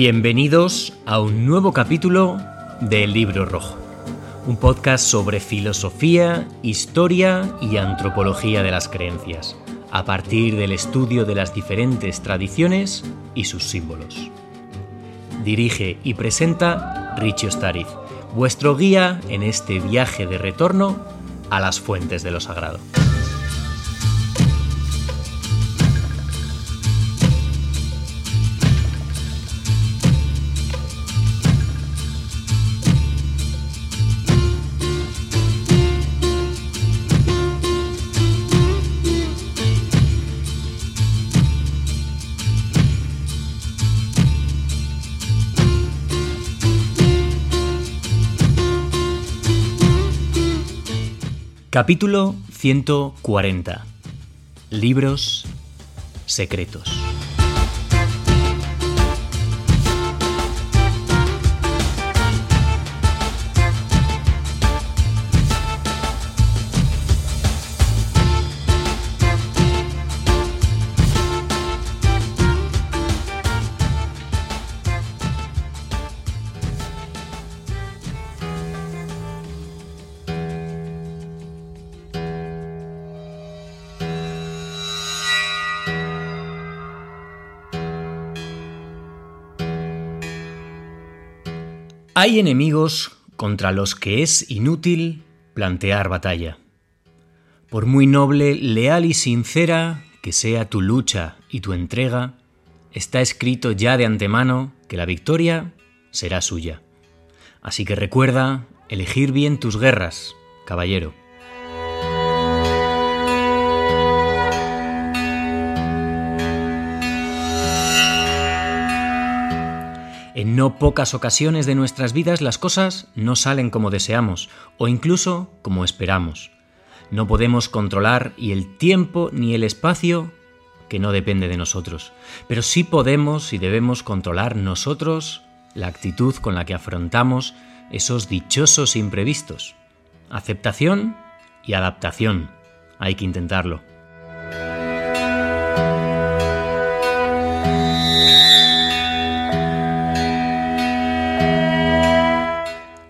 Bienvenidos a un nuevo capítulo del Libro Rojo, un podcast sobre filosofía, historia y antropología de las creencias, a partir del estudio de las diferentes tradiciones y sus símbolos. Dirige y presenta Richie Ostariz, vuestro guía en este viaje de retorno a las fuentes de lo sagrado. Capítulo 140. Libros secretos. Hay enemigos contra los que es inútil plantear batalla. Por muy noble, leal y sincera que sea tu lucha y tu entrega, está escrito ya de antemano que la victoria será suya. Así que recuerda elegir bien tus guerras, caballero. En no pocas ocasiones de nuestras vidas las cosas no salen como deseamos o incluso como esperamos. No podemos controlar y el tiempo ni el espacio que no depende de nosotros, pero sí podemos y debemos controlar nosotros la actitud con la que afrontamos esos dichosos imprevistos. Aceptación y adaptación. Hay que intentarlo.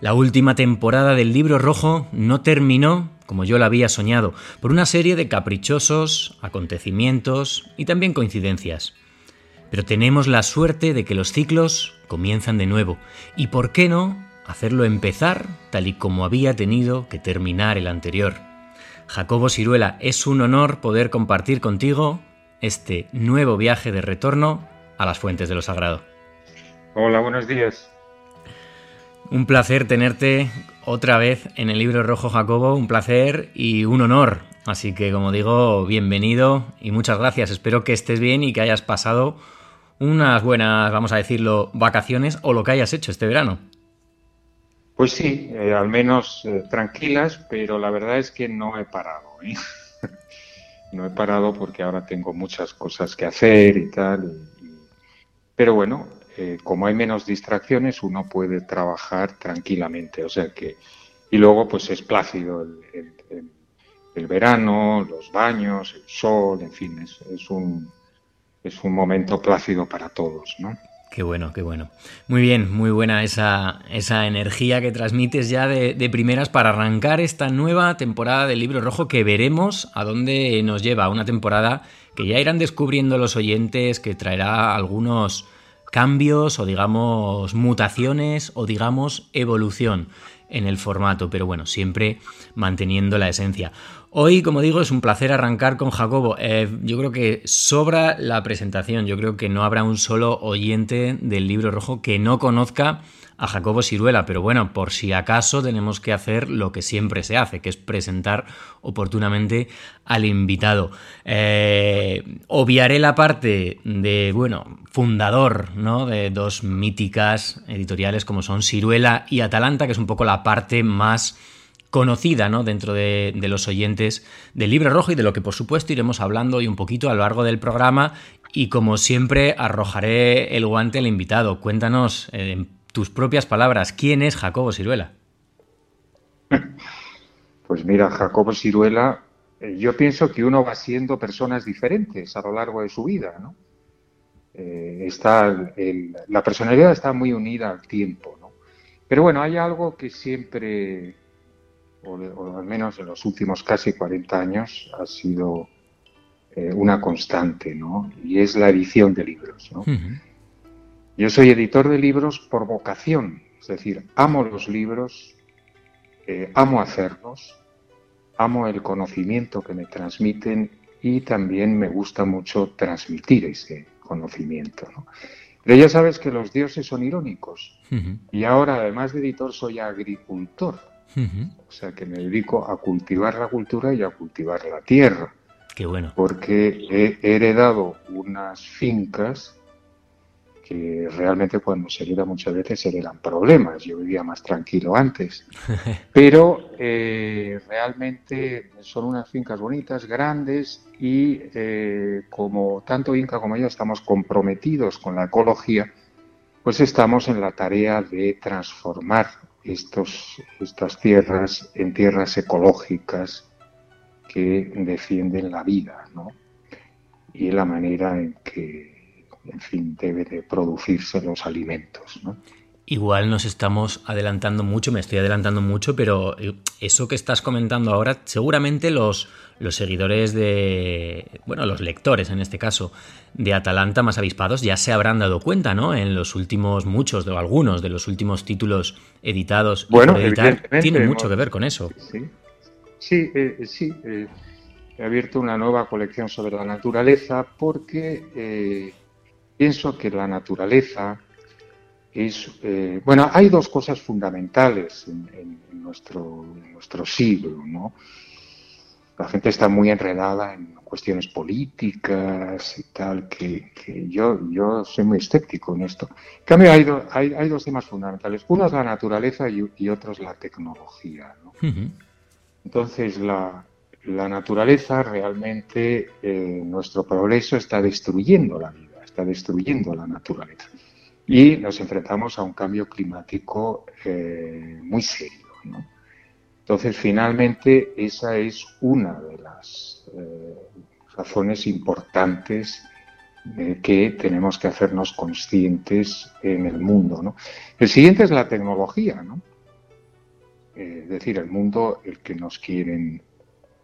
La última temporada del libro rojo no terminó como yo la había soñado, por una serie de caprichosos acontecimientos y también coincidencias. Pero tenemos la suerte de que los ciclos comienzan de nuevo, y por qué no hacerlo empezar tal y como había tenido que terminar el anterior. Jacobo Siruela, es un honor poder compartir contigo este nuevo viaje de retorno a las fuentes de lo sagrado. Hola, buenos días. Un placer tenerte otra vez en el libro rojo Jacobo, un placer y un honor. Así que como digo, bienvenido y muchas gracias. Espero que estés bien y que hayas pasado unas buenas, vamos a decirlo, vacaciones o lo que hayas hecho este verano. Pues sí, eh, al menos eh, tranquilas, pero la verdad es que no he parado. ¿eh? no he parado porque ahora tengo muchas cosas que hacer y tal. Pero bueno, eh, como hay menos distracciones, uno puede trabajar tranquilamente. O sea que, y luego pues es plácido el, verano, los baños, el sol, en fin, es, un, es un momento plácido para todos, ¿no? Qué bueno, qué bueno. Muy bien, muy buena esa, esa energía que transmites ya de, de, primeras para arrancar esta nueva temporada del libro rojo que veremos a dónde nos lleva. Una temporada que ya irán descubriendo los oyentes, que traerá algunos cambios o digamos mutaciones o digamos evolución en el formato, pero bueno, siempre manteniendo la esencia. Hoy, como digo, es un placer arrancar con Jacobo. Eh, yo creo que sobra la presentación, yo creo que no habrá un solo oyente del libro rojo que no conozca a Jacobo Siruela, pero bueno, por si acaso tenemos que hacer lo que siempre se hace, que es presentar oportunamente al invitado. Eh, obviaré la parte de, bueno, fundador ¿no? de dos míticas editoriales como son Siruela y Atalanta, que es un poco la parte más conocida ¿no? dentro de, los oyentes del libro rojo y de lo que por supuesto iremos hablando hoy un poquito a lo largo del programa y como siempre arrojaré el guante al invitado. Cuéntanos eh, tus propias palabras, ¿quién es Jacobo Siruela? Pues mira, Jacobo Siruela, eh, yo pienso que uno va siendo personas diferentes a lo largo de su vida, ¿no? eh, está la personalidad está muy unida al tiempo, ¿no? Pero bueno, hay algo que siempre, o, al menos en los últimos casi 40 años, ha sido eh, una constante, ¿no? Y es la edición de libros, ¿no? Yo soy editor de libros por vocación, es decir, amo los libros, eh, amo hacerlos, amo el conocimiento que me transmiten y también me gusta mucho transmitir ese conocimiento. Pero ya sabes que los dioses son irónicos y ahora además de editor soy agricultor, o sea que me dedico a cultivar la cultura y a cultivar la tierra. Qué bueno. Porque he heredado unas fincas que realmente cuando se hereda muchas veces se heredan problemas. Yo vivía más tranquilo antes. Pero eh, realmente son unas fincas bonitas, grandes y eh, como tanto Inca como yo estamos comprometidos con la ecología, pues estamos en la tarea de transformar estas tierras en tierras ecológicas que defienden la vida, ¿no? Y la manera en que en fin, debe de producirse los alimentos. ¿no? Igual nos estamos adelantando mucho, me estoy adelantando mucho, pero eh, eso que estás comentando ahora, seguramente los, los seguidores de, bueno, los lectores en este caso, de Atalanta más avispados ya se habrán dado cuenta, ¿no? En los últimos muchos, o algunos de los últimos títulos editados bueno, tienen mucho que ver con eso. Sí, sí, eh, sí. Eh, he abierto una nueva colección sobre la naturaleza porque Pienso que la naturaleza es... Eh, bueno, hay dos cosas fundamentales en, nuestro, nuestro siglo, ¿no? La gente está muy enredada en cuestiones políticas y tal, que, yo, yo soy muy escéptico en esto. En cambio, hay, hay, hay, dos temas fundamentales. Uno es la naturaleza y, otro es la tecnología. ¿no? Entonces, la, la, naturaleza realmente, eh, nuestro progreso está destruyendo la vida está destruyendo la naturaleza. Y nos enfrentamos a un cambio climático eh, muy serio. Entonces, finalmente, esa es una de las eh, razones importantes que tenemos que hacernos conscientes en el mundo. El siguiente es la tecnología, ¿no? Eh, es decir, el mundo el que nos quieren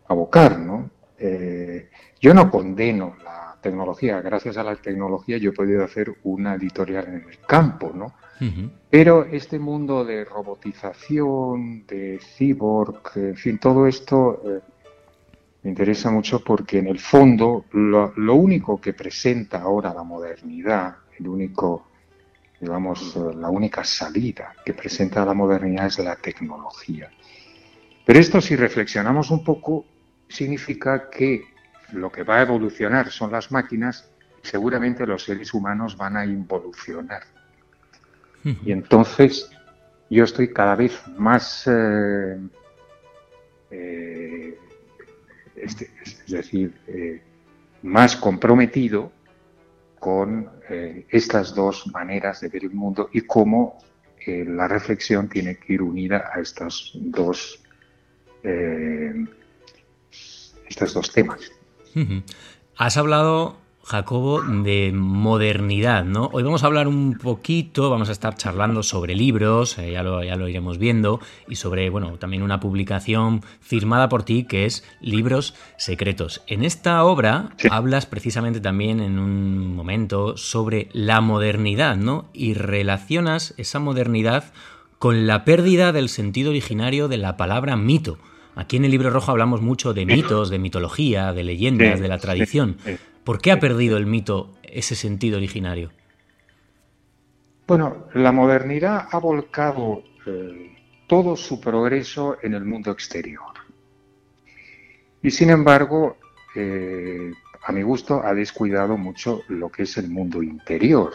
abocar. ¿no? yo no condeno la tecnología. Gracias a la tecnología yo he podido hacer una editorial en el campo, ¿no? Pero este mundo de robotización, de cyborg, en fin, todo esto eh, me interesa mucho porque en el fondo lo, único que presenta ahora la modernidad, el único, digamos, eh, la única salida que presenta la modernidad es la tecnología. Pero esto, si reflexionamos un poco, significa que lo que va a evolucionar son las máquinas, seguramente los seres humanos van a involucionar. Y entonces yo estoy cada vez más, eh, eh, este, es decir, eh, más comprometido con estas dos maneras de ver el mundo y cómo la reflexión tiene que ir unida a estos dos, estos dos temas. Has hablado, Jacobo, de modernidad, ¿no? Hoy vamos a hablar un poquito, vamos a estar charlando sobre libros, eh, ya, lo, ya, lo, iremos viendo, y sobre, bueno, también una publicación firmada por ti que es Libros Secretos. En esta obra hablas precisamente también en un momento sobre la modernidad, ¿no? Y relacionas esa modernidad con la pérdida del sentido originario de la palabra mito. Aquí en el libro rojo hablamos mucho de mitos, de mitología, de leyendas, de la tradición. ¿Por qué ha perdido el mito ese sentido originario? Bueno, la modernidad ha volcado eh, todo su progreso en el mundo exterior. Y sin embargo, eh, a mi gusto, ha descuidado mucho lo que es el mundo interior.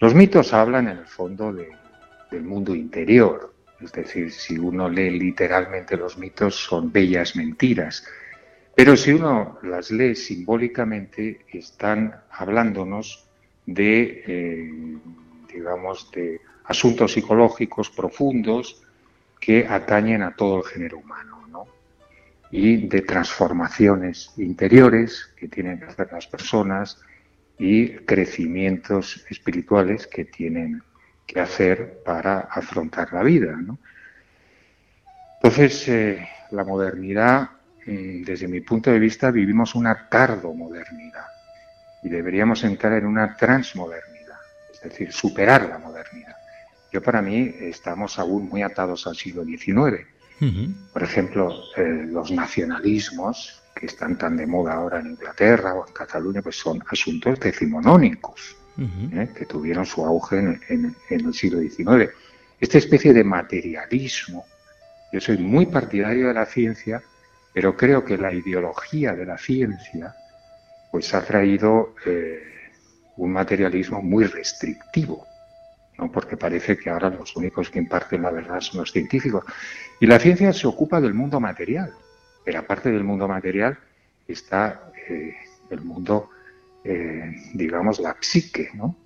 Los mitos hablan en el fondo del mundo interior, es decir, si uno lee literalmente los mitos son bellas mentiras. Pero si uno las lee simbólicamente, están hablándonos de, eh, digamos, de asuntos psicológicos profundos que atañen a todo el género humano, ¿no? Y de transformaciones interiores que tienen que hacer las personas y crecimientos espirituales que tienen que hacer para afrontar la vida. Entonces, eh, la modernidad, mm, desde mi punto de vista, vivimos una tardomodernidad y deberíamos entrar en una transmodernidad, es decir, superar la modernidad. Yo para mí estamos aún muy atados al siglo XIX. Por ejemplo, eh, los nacionalismos que están tan de moda ahora en Inglaterra o en Cataluña, pues son asuntos decimonónicos, ¿eh? que tuvieron su auge en, el siglo XIX. Esta especie de materialismo, yo soy muy partidario de la ciencia, pero creo que la ideología de la ciencia pues ha traído eh, un materialismo muy restrictivo, ¿no? porque parece que ahora los únicos que imparten la verdad son los científicos. Y la ciencia se ocupa del mundo material, pero aparte del mundo material está eh, el mundo, eh, digamos, la psique, ¿no?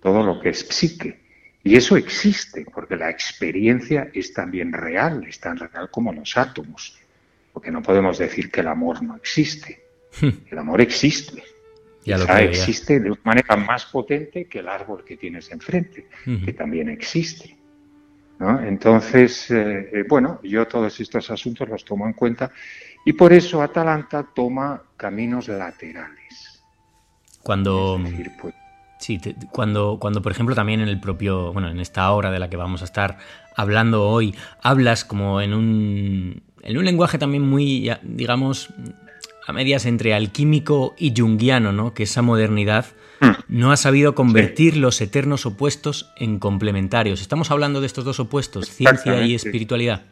Todo lo que es psique. Y eso existe, porque la experiencia es también real, es tan real como los átomos. Porque no podemos decir que el amor no existe. El amor existe. Ya lo existe de una manera más potente que el árbol que tienes enfrente, que también existe. Entonces, eh, eh, bueno, yo todos estos asuntos los tomo en cuenta y por eso Atalanta toma caminos laterales. Cuando, pues, sí, cuando, cuando, por ejemplo, también en el propio, bueno, en esta obra de la que vamos a estar hablando hoy, hablas como en un, en un lenguaje también muy, digamos, a medias entre alquímico y junguiano, ¿no? Que esa modernidad hmm. no ha sabido convertir los eternos opuestos en complementarios. Estamos hablando de estos dos opuestos, ciencia y espiritualidad.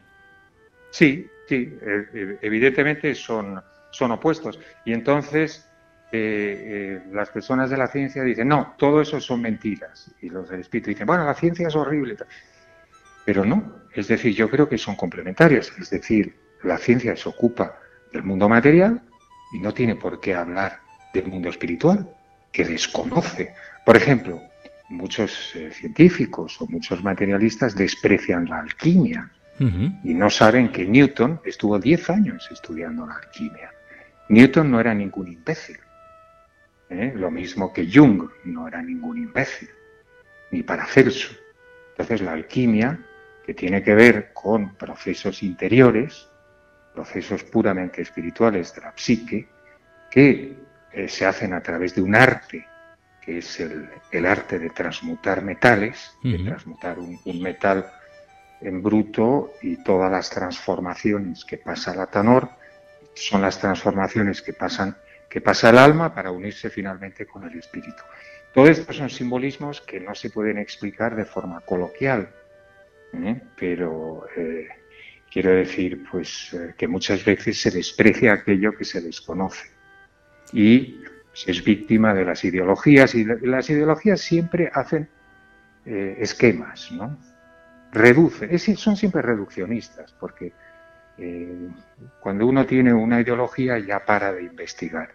Sí, sí, e, e, evidentemente son, son opuestos. Y entonces eh, eh, las personas de la ciencia dicen, no, todo eso son mentiras. Y los del espíritu dicen, bueno, la ciencia es horrible. Pero no, es decir, yo creo que son complementarios. Es decir, la ciencia se ocupa del mundo material y no tiene por qué hablar del mundo espiritual, que desconoce. Por ejemplo, muchos eh, científicos o muchos materialistas desprecian la alquimia y no saben que Newton estuvo 10 años estudiando la alquimia. Newton no era ningún imbécil. ¿Eh? Lo mismo que Jung no era ningún imbécil, ni Paracelso. Entonces la alquimia, que tiene que ver con procesos interiores, procesos puramente espirituales de la psique que eh, se hacen a través de un arte, que es el, arte de transmutar metales, de transmutar un, metal en bruto y todas las transformaciones que pasa la tanor son las transformaciones que pasan que pasa el alma para unirse finalmente con el espíritu. Todos estos son simbolismos que no se pueden explicar de forma coloquial, ¿eh? pero eh, Quiero decir, pues, eh, que muchas veces se desprecia aquello que se desconoce y se es víctima de las ideologías y las ideologías siempre hacen esquemas, ¿no? Reduce, son siempre reduccionistas porque cuando uno tiene una ideología ya para de investigar,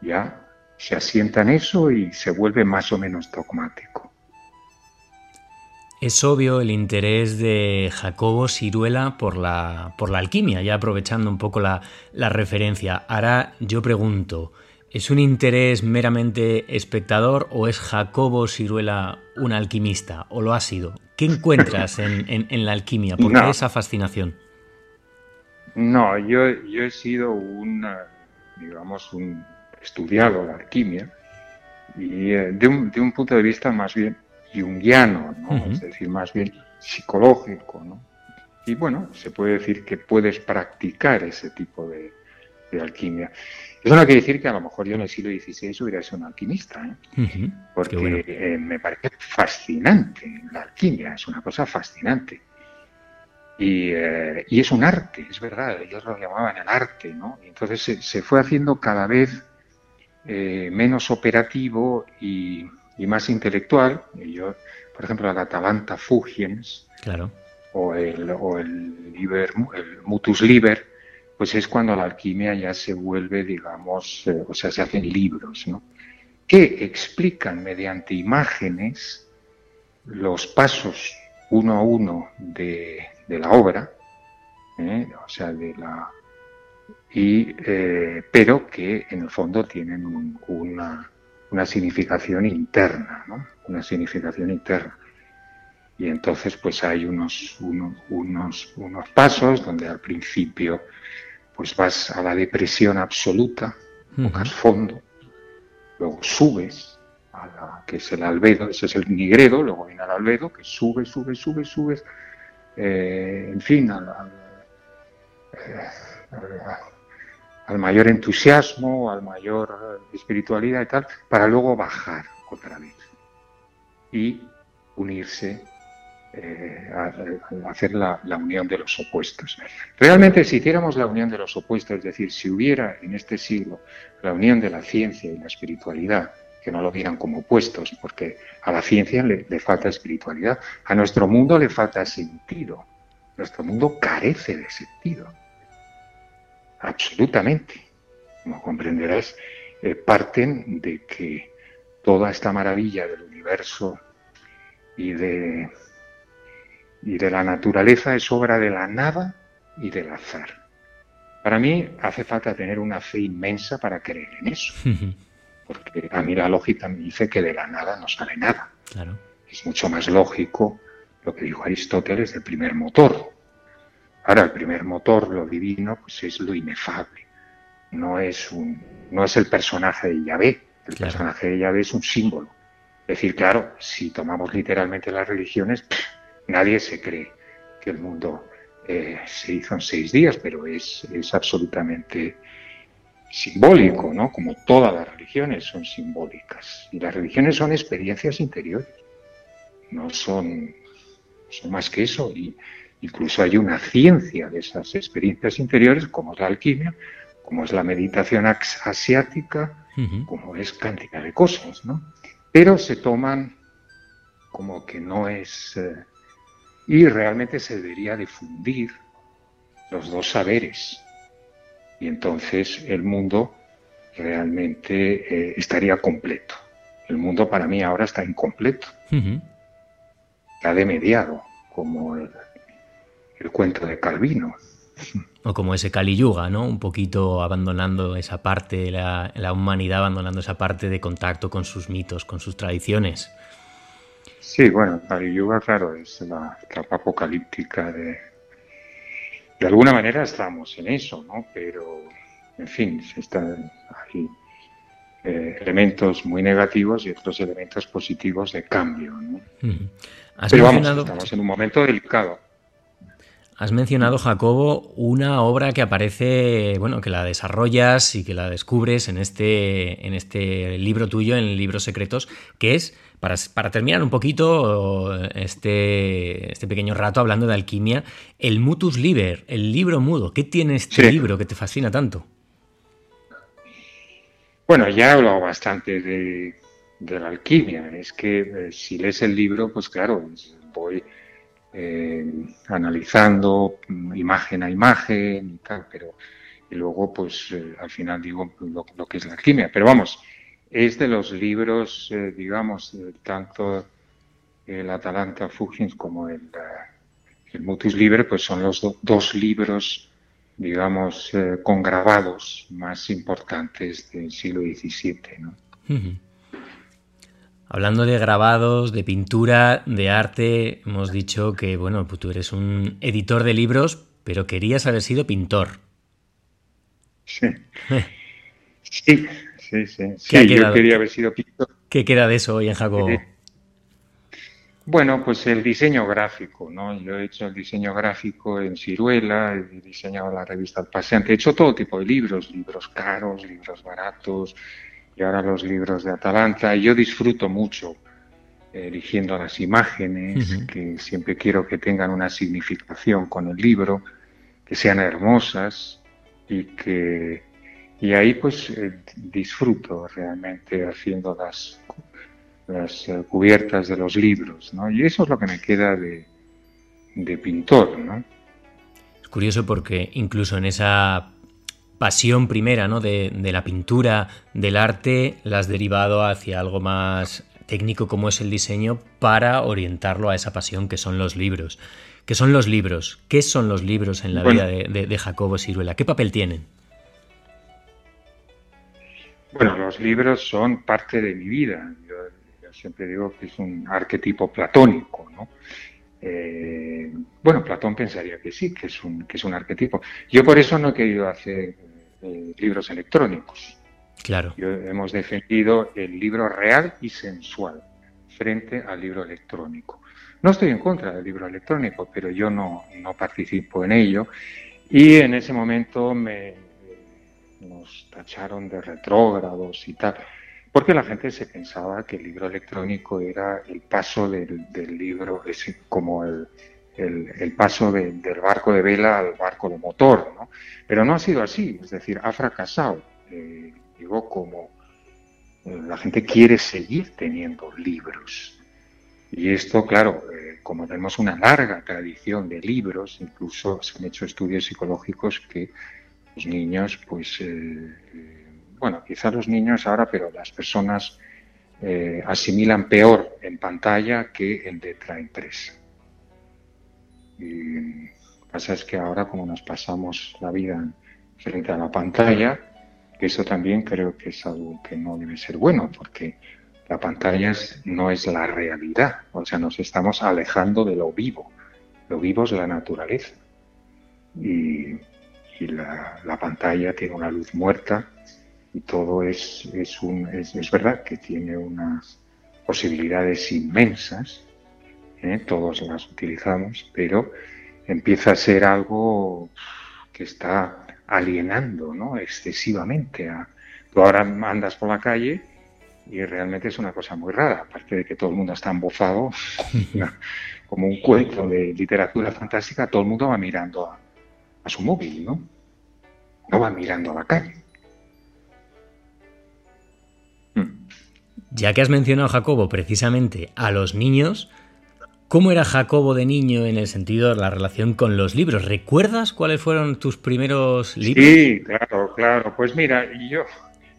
ya se asienta en eso y se vuelve más o menos dogmático. Es obvio el interés de Jacobo Siruela por la, por la alquimia, ya aprovechando un poco la, referencia. Ahora yo pregunto, ¿es un interés meramente espectador o es Jacobo Siruela un alquimista? ¿O lo ha sido? ¿Qué encuentras en, la alquimia? ¿Por qué esa fascinación? No, yo, yo he sido un, digamos, un estudiado la alquimia y eh, de, un, de un punto de vista más bien junguiano, ¿no? es decir, más bien psicológico. ¿no? Y bueno, se puede decir que puedes practicar ese tipo de, alquimia. Eso no quiere decir que a lo mejor yo en el siglo XVI hubiera sido un alquimista, ¿eh? porque eh, me parece fascinante la alquimia, es una cosa fascinante. Y, eh, y, es un arte, es verdad, ellos lo llamaban el arte, ¿no? Y entonces se, se, fue haciendo cada vez menos operativo y, y más intelectual. Y yo, por ejemplo, el Atalanta Fugiens claro. o, el, o el, liber, el Mutus Liber, pues es cuando la alquimia ya se vuelve, digamos, eh, o sea, se hacen libros, ¿no? que explican mediante imágenes los pasos uno a uno de, de la obra, ¿eh? o sea, de la, y, eh, pero que en el fondo tienen una, una, significación interna, ¿no? Una significación interna. Y entonces pues hay unos, unos, unos, unos pasos donde al principio pues vas a la depresión absoluta, tocas fondo, luego subes a la, que es el albedo, ese es el nigredo, luego viene el albedo, que sube, sube, sube, subes, eh, en fin, al, al, mayor entusiasmo, al mayor espiritualidad y tal, para luego bajar otra vez y unirse eh, hacer la, unión de los opuestos. Realmente, si hiciéramos la unión de los opuestos, es decir, si hubiera en este siglo la unión de la ciencia y la espiritualidad, que no lo vieran como opuestos, porque a la ciencia le, le falta espiritualidad, a nuestro mundo le falta sentido, nuestro mundo carece de sentido, absolutamente. Como comprenderás, eh, parten de que toda esta maravilla del universo y de y de la naturaleza es obra de la nada y del azar. Para mí hace falta tener una fe inmensa para creer en eso. Porque a mí la lógica me dice que de la nada no sale nada. Es mucho más lógico lo que dijo Aristóteles del primer motor. Ahora, el primer motor, lo divino, pues es lo inefable. No es, un, no es el personaje de Yahvé. El personaje de Yahvé es un símbolo. Es decir, claro, si tomamos literalmente las religiones, Nadie se cree que el mundo eh, se hizo en seis días, pero es, es absolutamente simbólico, ¿no? Como todas las religiones son simbólicas. Y las religiones son experiencias interiores, no son, son más que eso. Y incluso hay una ciencia de esas experiencias interiores, como es la alquimia, como es la meditación asiática, como es cantidad de cosas, ¿no? Pero se toman como que no es eh, y realmente se debería difundir los dos saberes. Y entonces el mundo realmente eh, estaría completo. El mundo para mí ahora está incompleto. Está de mediado, como el, cuento de Calvino. O como ese Kali Yuga, ¿no? Un poquito abandonando esa parte, la, la humanidad abandonando esa parte de contacto con sus mitos, con sus tradiciones. Sí, bueno, Kali Yuga, claro, es la etapa apocalíptica de... De alguna manera estamos en eso, ¿no? Pero, en fin, están hay eh, elementos muy negativos y otros elementos positivos de cambio, ¿no? Pero vamos, estamos en un momento delicado. Has mencionado, Jacobo, una obra que aparece, bueno, que la desarrollas y que la descubres en este, en este libro tuyo, en Libros Secretos, que es, para, terminar un poquito este, este pequeño rato hablando de alquimia, el Mutus Liber, el libro mudo. ¿Qué tiene este libro que te fascina tanto? Bueno, ya he hablado bastante de, la alquimia. Es que eh, si lees el libro, pues claro, voy eh, analizando imagen a imagen y tal, pero y luego pues eh, al final digo lo, que es la alquimia. Pero vamos, es de los libros, eh, digamos, tanto el Atalanta Fugins como el, el Libre, pues son los dos libros, digamos, con grabados más importantes del siglo XVII. ¿no? Hablando de grabados, de pintura, de arte, hemos dicho que, bueno, pues tú eres un editor de libros, pero querías haber sido pintor. Sí. sí, sí, sí. yo quería haber sido pintor. ¿Qué queda de eso hoy en Jacobo? Eh, bueno, pues el diseño gráfico, ¿no? Yo he hecho el diseño gráfico en Ciruela, he diseñado la revista El Paseante, he hecho todo tipo de libros, libros caros, libros baratos, y ahora los libros de Atalanta. Yo disfruto mucho eh, eligiendo las imágenes, que siempre quiero que tengan una significación con el libro, que sean hermosas y que y ahí pues eh, disfruto realmente haciendo las las eh, cubiertas de los libros, ¿no? Y eso es lo que me queda de, de pintor, ¿no? Es curioso porque incluso en esa pasión primera ¿no? de, la pintura, del arte, la has derivado hacia algo más técnico como es el diseño para orientarlo a esa pasión que son los libros. ¿Qué son los libros? ¿Qué son los libros en la vida de, Jacobo Siruela? ¿Qué papel tienen? Bueno, los libros son parte de mi vida. Yo siempre digo que es un arquetipo platónico, ¿no? Eh, bueno, Platón pensaría que sí, que es un, que es un arquetipo. Yo por eso no he querido hacer eh, libros electrónicos. Claro. Yo, hemos defendido el libro real y sensual frente al libro electrónico. No estoy en contra del libro electrónico, pero yo no, no participo en ello. Y en ese momento me, nos tacharon de retrógrados y tal, porque la gente se pensaba que el libro electrónico era el paso del, libro, es como el, el, paso del barco de vela al barco de motor, ¿no? Pero no ha sido así, es decir, ha fracasado. Eh, digo, como eh, la gente quiere seguir teniendo libros. Y esto, claro, eh, como tenemos una larga tradición de libros, incluso se han hecho estudios psicológicos que los niños, pues, eh, bueno, quizá los niños ahora, pero las personas asimilan peor en pantalla que en letra impresa. Y lo que pasa es que ahora, como nos pasamos la vida frente a la pantalla, eso también creo que es algo que no debe ser bueno, porque la pantalla no es la realidad, o sea, nos estamos alejando de lo vivo. Lo vivo es la naturaleza. Y, la, pantalla tiene una luz muerta y todo es, es, un, es, verdad que tiene unas posibilidades inmensas, ¿eh? todos las utilizamos, pero empieza a ser algo que está alienando ¿no? excesivamente. A... Tú ahora andas por la calle y realmente es una cosa muy rara, aparte de que todo el mundo está embozado, como un cuento de literatura fantástica, todo el mundo va mirando a, su móvil, ¿no? No va mirando a la calle. Ya que has mencionado, Jacobo, precisamente a los niños, ¿Cómo era Jacobo de niño en el sentido de la relación con los libros? ¿Recuerdas cuáles fueron tus primeros libros? Sí, claro, claro. Pues mira, yo,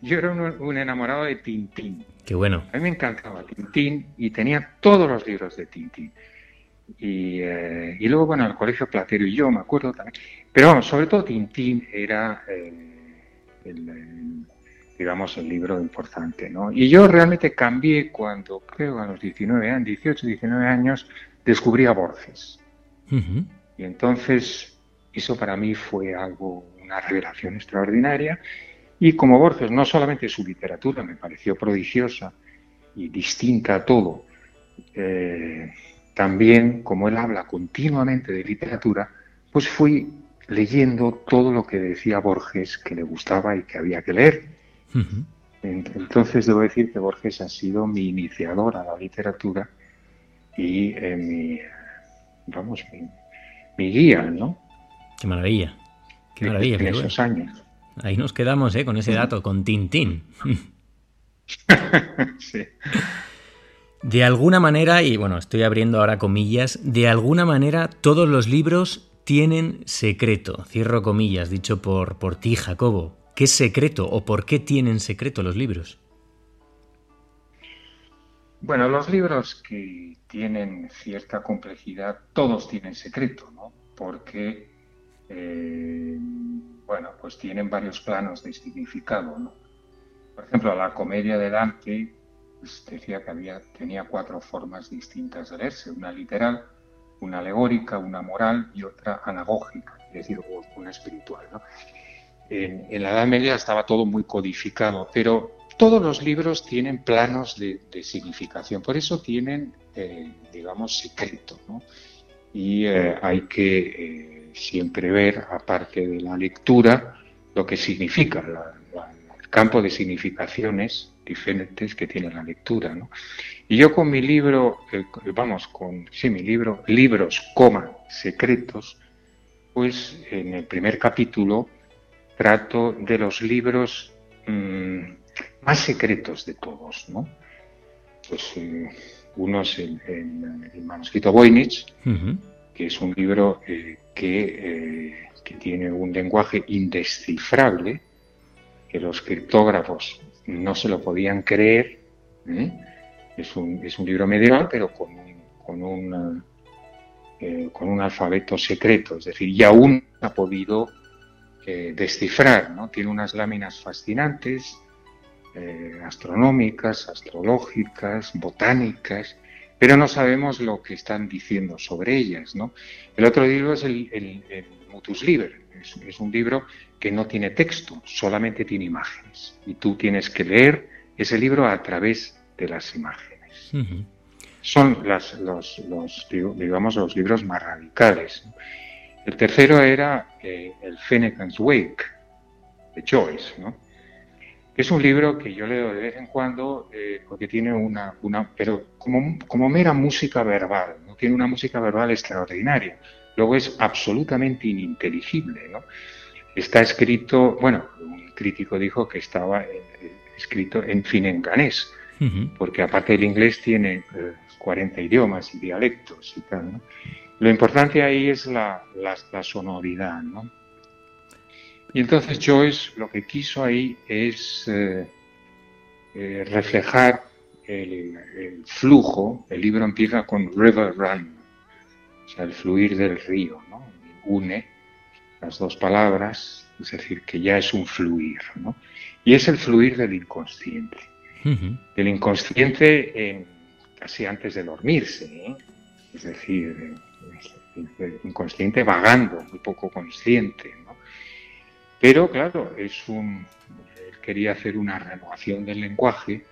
yo era un, enamorado de Tintín. Qué bueno. A mí me encantaba Tintín y tenía todos los libros de Tintín. Y, eh, y luego, bueno, el colegio Platero y yo, me acuerdo también. Pero vamos, sobre todo Tintín era eh, el digamos, el libro importante, ¿no? Y yo realmente cambié cuando, creo, a los 19 años, 18, 19 años, descubrí a Borges. Y entonces, eso para mí fue algo, una revelación extraordinaria. Y como Borges, no solamente su literatura me pareció prodigiosa y distinta a todo, eh, también como él habla continuamente de literatura, pues fui leyendo todo lo que decía Borges que le gustaba y que había que leer. Entonces debo decir que Borges ha sido mi iniciador a la literatura y eh, mi, vamos, mi, guía, ¿no? Qué maravilla, qué maravilla. En, esos años. Ahí nos quedamos, ¿eh? Con ese dato, con Tintín. sí. De alguna manera, y bueno, estoy abriendo ahora comillas, de alguna manera todos los libros tienen secreto, cierro comillas, dicho por, por ti, Jacobo. ¿Qué secreto o por qué tienen secreto los libros? Bueno, los libros que tienen cierta complejidad, todos tienen secreto, ¿no? Porque, eh, bueno, pues tienen varios planos de significado, ¿no? Por ejemplo, la comedia de Dante pues, decía que había, tenía cuatro formas distintas de leerse, una literal, una alegórica, una moral y otra anagógica, es decir, una espiritual, ¿no? En, la Edad Media estaba todo muy codificado, pero todos los libros tienen planos de, significación, por eso tienen, eh, digamos, secreto, ¿no? Y eh, hay que eh, siempre ver, aparte de la lectura, lo que significa, el campo de significaciones diferentes que tiene la lectura, ¿no? Y yo con mi libro, vamos, con, sí, mi libro, libros, coma, secretos, pues en el primer capítulo trato de los libros mm, más secretos de todos, ¿no? Pues eh, uno es el, manuscrito Voynich, que es un libro eh, que, eh, que, tiene un lenguaje indescifrable, que los criptógrafos no se lo podían creer. Es un, es, un, libro medieval, pero con un, con un, con un alfabeto secreto, es decir, y aún ha podido descifrar, ¿no? Tiene unas láminas fascinantes, eh, astronómicas, astrológicas, botánicas, pero no sabemos lo que están diciendo sobre ellas. ¿no? El otro libro es el, el, Mutus Liber, es, un libro que no tiene texto, solamente tiene imágenes. Y tú tienes que leer ese libro a través de las imágenes. Son las, los, los, digamos, los libros más radicales. El tercero era eh, el Fennecan's Wake, de Joyce, ¿no? Es un libro que yo leo de vez en cuando eh, porque tiene una, una pero como, como, mera música verbal, ¿no? tiene una música verbal extraordinaria. Luego es absolutamente ininteligible, ¿no? Está escrito, bueno, un crítico dijo que estaba eh, escrito en finenganés, porque aparte del inglés tiene 40 idiomas y dialectos y tal, ¿no? Lo importante ahí es la, la, sonoridad, ¿no? Y entonces Joyce lo que quiso ahí es eh, eh, reflejar el, flujo. El libro empieza con River Run, o sea, el fluir del río, ¿no? Une las dos palabras, es decir, que ya es un fluir, ¿no? Y es el fluir del inconsciente. Del inconsciente en, casi antes de dormirse, ¿eh? es decir, inconsciente vagando, muy poco consciente. ¿no? Pero claro, es un, quería hacer una renovación del lenguaje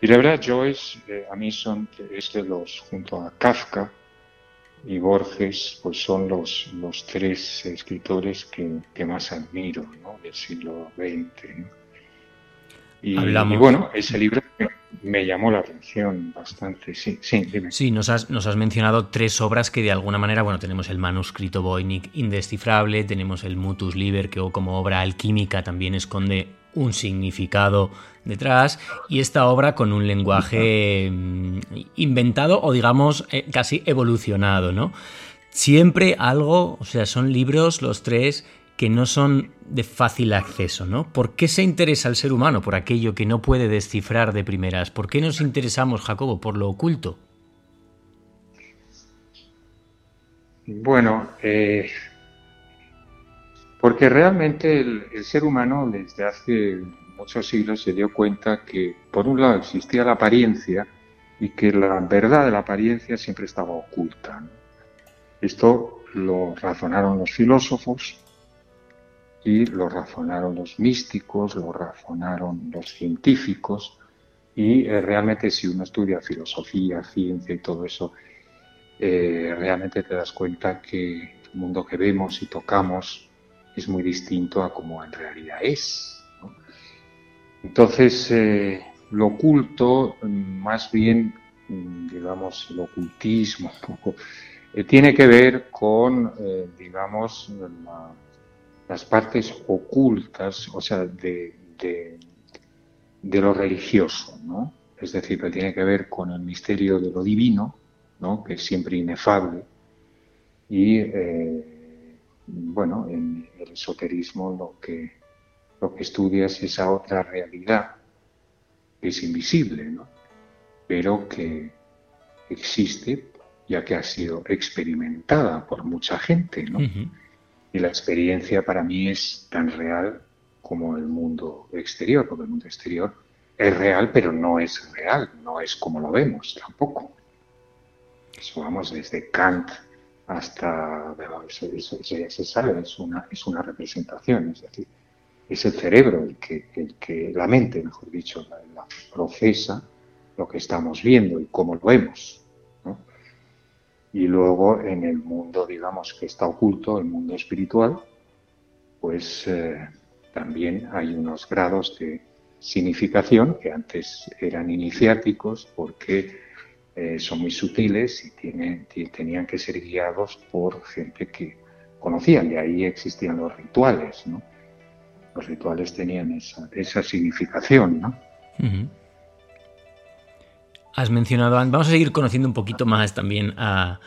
y la verdad Joyce eh, a mí son, es de los, junto a Kafka y Borges, pues son los, los tres escritores que, que más admiro ¿no? del siglo XX. ¿no? Y, y, bueno, ese libro me llamó la atención bastante, sí, sí, dime. Sí, nos has, nos has mencionado tres obras que de alguna manera, bueno, tenemos el manuscrito Voynich indescifrable, tenemos el Mutus Liber, que como obra alquímica también esconde un significado detrás, y esta obra con un lenguaje mm, inventado o digamos eh, casi evolucionado, ¿no? Siempre algo, o sea, son libros los tres que no son de fácil acceso, ¿no? ¿Por qué se interesa el ser humano por aquello que no puede descifrar de primeras? ¿Por qué nos interesamos, Jacobo, por lo oculto? Bueno, eh, porque realmente el, el, ser humano desde hace muchos siglos se dio cuenta que por un lado existía la apariencia y que la verdad de la apariencia siempre estaba oculta. Esto lo razonaron los filósofos, y lo razonaron los místicos, lo razonaron los científicos y eh, realmente si uno estudia filosofía, ciencia y todo eso, eh, realmente te das cuenta que el mundo que vemos y tocamos es muy distinto a como en realidad es. Entonces, eh, lo oculto, más bien, digamos, el ocultismo, tiene que ver con, digamos, la las partes ocultas, o sea, de, de, lo religioso, ¿no? Es decir, que tiene que ver con el misterio de lo divino, ¿no? Que es siempre inefable. Y, eh, bueno, en el esoterismo lo que, lo que estudia es esa otra realidad, que es invisible, ¿no? Pero que existe, ya que ha sido experimentada por mucha gente, ¿no? Y la experiencia para mí es tan real como el mundo exterior, porque el mundo exterior es real, pero no es real, no es como lo vemos tampoco. Eso vamos desde Kant hasta, eso, ya se sabe, es una, es una representación, es decir, es el cerebro el que, el que la mente, mejor dicho, la procesa lo que estamos viendo y cómo lo vemos. Y luego en el mundo, digamos, que está oculto, el mundo espiritual, pues eh, también hay unos grados de significación que antes eran iniciáticos porque eh, son muy sutiles y tienen, tenían que ser guiados por gente que conocían, y ahí existían los rituales, ¿no? Los rituales tenían esa, esa significación, ¿no? Has mencionado, vamos a seguir conociendo un poquito más también a,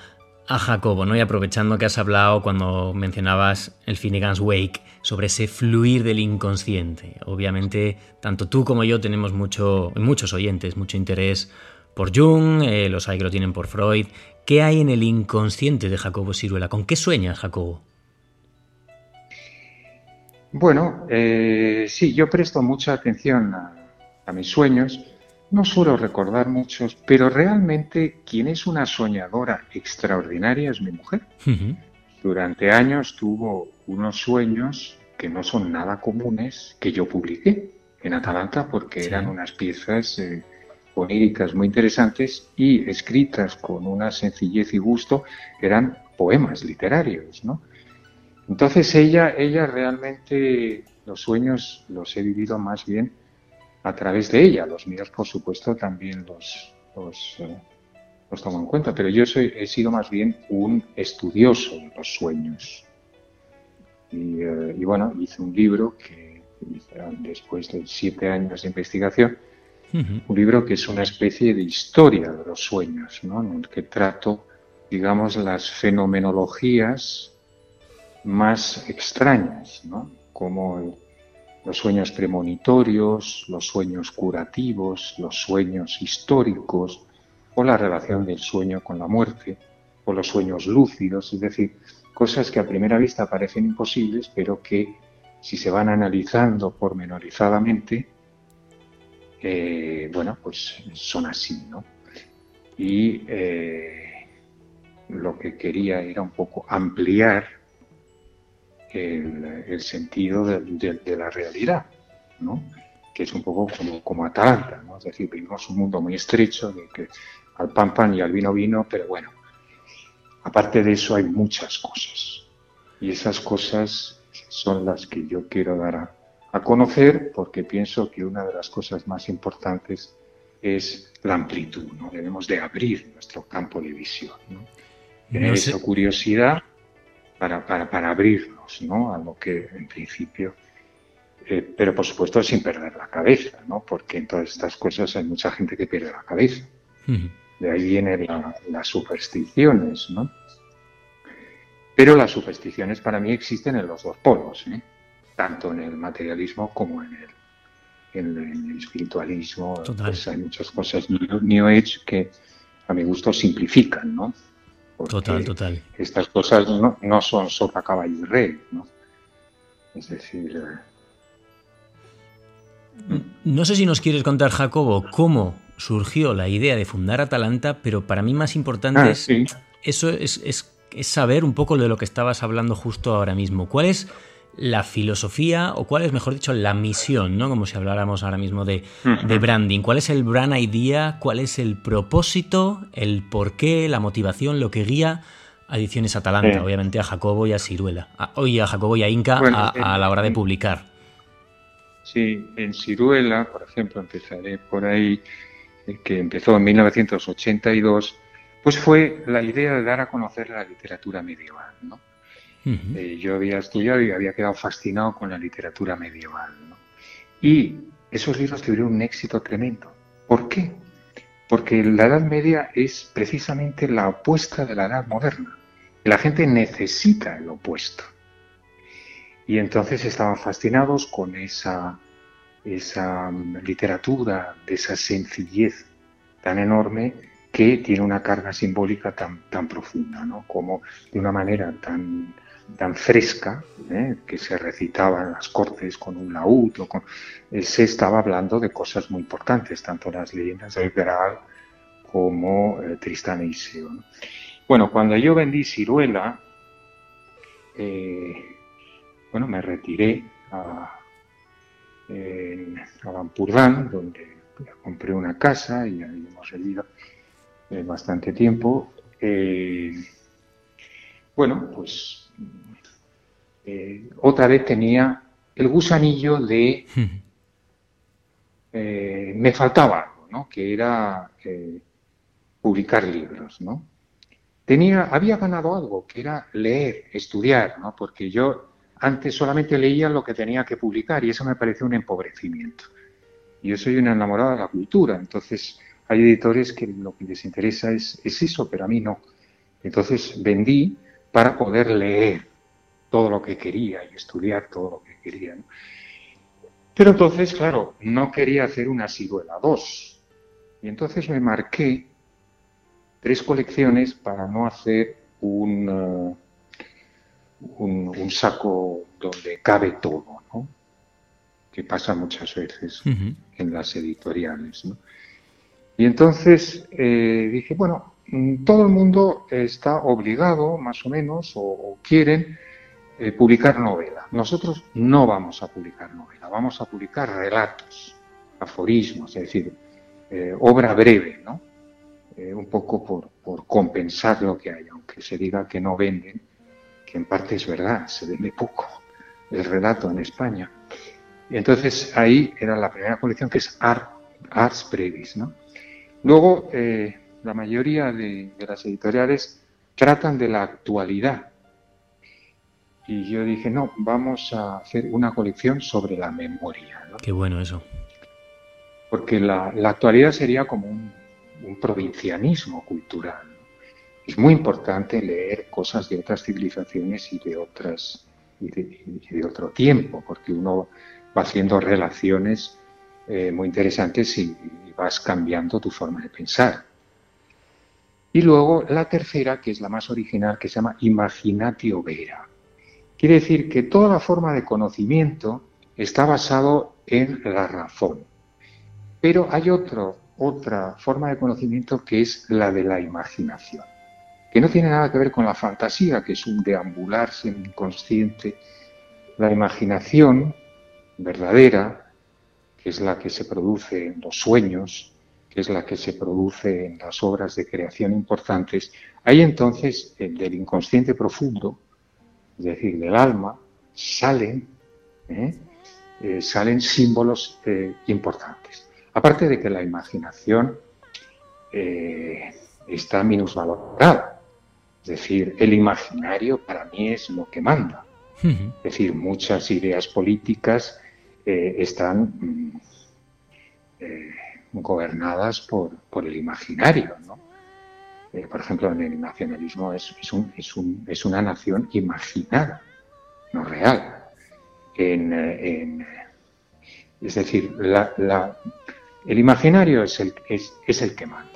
Jacobo, ¿no? Y aprovechando que has hablado cuando mencionabas el Finnegan's Wake sobre ese fluir del inconsciente. Obviamente, tanto tú como yo tenemos mucho, muchos oyentes, mucho interés por Jung, eh, los hay que lo tienen por Freud. ¿Qué hay en el inconsciente de Jacobo Siruela? ¿Con qué sueña Jacobo? Bueno, eh, sí, yo presto mucha atención a a mis sueños. No suelo recordar muchos, pero realmente quien es una soñadora extraordinaria es mi mujer. Durante años tuvo unos sueños que no son nada comunes que yo publiqué en Atalanta porque eran unas piezas eh, oníricas muy interesantes y escritas con una sencillez y gusto, eran poemas literarios, ¿no? Entonces ella, ella realmente los sueños los he vivido más bien a través de ella. Los míos, por supuesto, también los, los, eh, tomo en cuenta, pero yo soy, he sido más bien un estudioso de los sueños. Y, eh, y bueno, hice un libro que después de siete años de investigación, un libro que es una especie de historia de los sueños, ¿no? en el que trato, digamos, las fenomenologías más extrañas, ¿no? como los sueños premonitorios, los sueños curativos, los sueños históricos, o la relación del sueño con la muerte, o los sueños lúcidos, es decir, cosas que a primera vista parecen imposibles, pero que si se van analizando pormenorizadamente, eh, bueno, pues son así, ¿no? Y eh, lo que quería era un poco ampliar el, sentido de, la realidad, ¿no? Que es un poco como, como Atalanta, ¿no? Es decir, vivimos un mundo muy estrecho, de que al pan pan y al vino vino, pero bueno, aparte de eso hay muchas cosas. Y esas cosas son las que yo quiero dar a, a conocer porque pienso que una de las cosas más importantes es la amplitud, ¿no? Debemos de abrir nuestro campo de visión, ¿no? Tener esa curiosidad para, para, para, abrirnos, ¿no? A lo que en principio... Eh, pero por supuesto sin perder la cabeza, ¿no? Porque en todas estas cosas hay mucha gente que pierde la cabeza. De ahí vienen las supersticiones, ¿no? Pero las supersticiones para mí existen en los dos polos, ¿eh? tanto en el materialismo como en el, en el espiritualismo. Pues hay muchas cosas New Age que a mi gusto simplifican, ¿no? Total, total. Estas cosas no, no son sopa, caballo y rey, ¿no? Es decir... Eh, no sé si nos quieres contar, Jacobo, cómo surgió la idea de fundar Atalanta, pero para mí más importante ah, es, eso es, es, es, saber un poco de lo que estabas hablando justo ahora mismo. ¿Cuál es la filosofía o cuál es, mejor dicho, la misión, ¿no? Como si habláramos ahora mismo de, branding. ¿Cuál es el brand idea? ¿Cuál es el propósito? ¿El porqué? ¿La motivación? ¿Lo que guía a Ediciones Atalanta? Obviamente a Jacobo y a Ciruela. A, a Jacobo y a Inca a, la hora de publicar. Sí, en Ciruela, por ejemplo, empezaré por ahí, eh, que empezó en 1982, pues fue la idea de dar a conocer la literatura medieval, ¿no? Eh, yo había estudiado y había quedado fascinado con la literatura medieval. Y esos libros tuvieron un éxito tremendo. ¿Por qué? Porque la Edad Media es precisamente la opuesta de la Edad Moderna. La gente necesita el opuesto. Y entonces estaban fascinados con esa, esa literatura, de esa sencillez tan enorme que tiene una carga simbólica tan, tan profunda, ¿no? como de una manera tan, tan fresca, ¿eh? que se recitaba en las cortes con un laúd, o. Eh, se estaba hablando de cosas muy importantes, tanto las leyendas del Graal como eh, Tristán e Iseo. Bueno, cuando yo vendí Ciruela, bueno, me retiré a, a Lampurdán, donde compré una casa y ahí hemos vivido bastante tiempo. bueno, pues eh, otra vez tenía el gusanillo de... Eh, me faltaba algo, ¿no? Que era eh, publicar libros, ¿no? Tenía, había ganado algo, que era leer, estudiar, ¿no? Porque yo antes solamente leía lo que tenía que publicar y eso me pareció un empobrecimiento. Yo soy una enamorada de la cultura, entonces hay editores que lo que les interesa es, es eso, pero a mí no. Entonces vendí para poder leer, todo lo que quería y estudiar todo lo que quería. Pero entonces, claro, no quería hacer una ciruela 2. Y entonces me marqué tres colecciones para no hacer un, uh, un, saco donde cabe todo. que pasa muchas veces en las editoriales. Y entonces eh, dije, bueno, todo el mundo está obligado, más o menos, o, quieren eh, publicar novela. Nosotros no vamos a publicar novela, vamos a publicar relatos, aforismos, es decir, eh, obra breve, ¿no? un poco por, compensar lo que hay, aunque se diga que no venden, que en parte es verdad, se vende poco el relato en España. Y entonces ahí era la primera colección que es Arts Brevis. ¿no? Luego, eh, la mayoría de, las editoriales tratan de la actualidad. Y yo dije, no, vamos a hacer una colección sobre la memoria. Qué bueno eso. Porque la, actualidad sería como un, provincianismo cultural. Es muy importante leer cosas de otras civilizaciones y de otras y de, otro tiempo, porque uno va haciendo relaciones eh, muy interesantes y, vas cambiando tu forma de pensar. Y luego la tercera, que es la más original, que se llama Imaginatio Vera. Quiere decir que toda la forma de conocimiento está basado en la razón. Pero hay otro, otra forma de conocimiento que es la de la imaginación, que no tiene nada que ver con la fantasía, que es un el inconsciente. La imaginación verdadera, que es la que se produce en los sueños, que es la que se produce en las obras de creación importantes, hay entonces del inconsciente profundo, es decir, del alma, salen, ¿eh? Eh, salen símbolos eh, importantes. Aparte de que la imaginación está minusvalorada, es decir, el imaginario para mí es lo que manda. Es decir, muchas ideas políticas eh, están mm, eh, gobernadas por, el imaginario. Eh, por ejemplo, en el nacionalismo es, es, una nación imaginada, no real. es decir, el imaginario es el, es, el que manda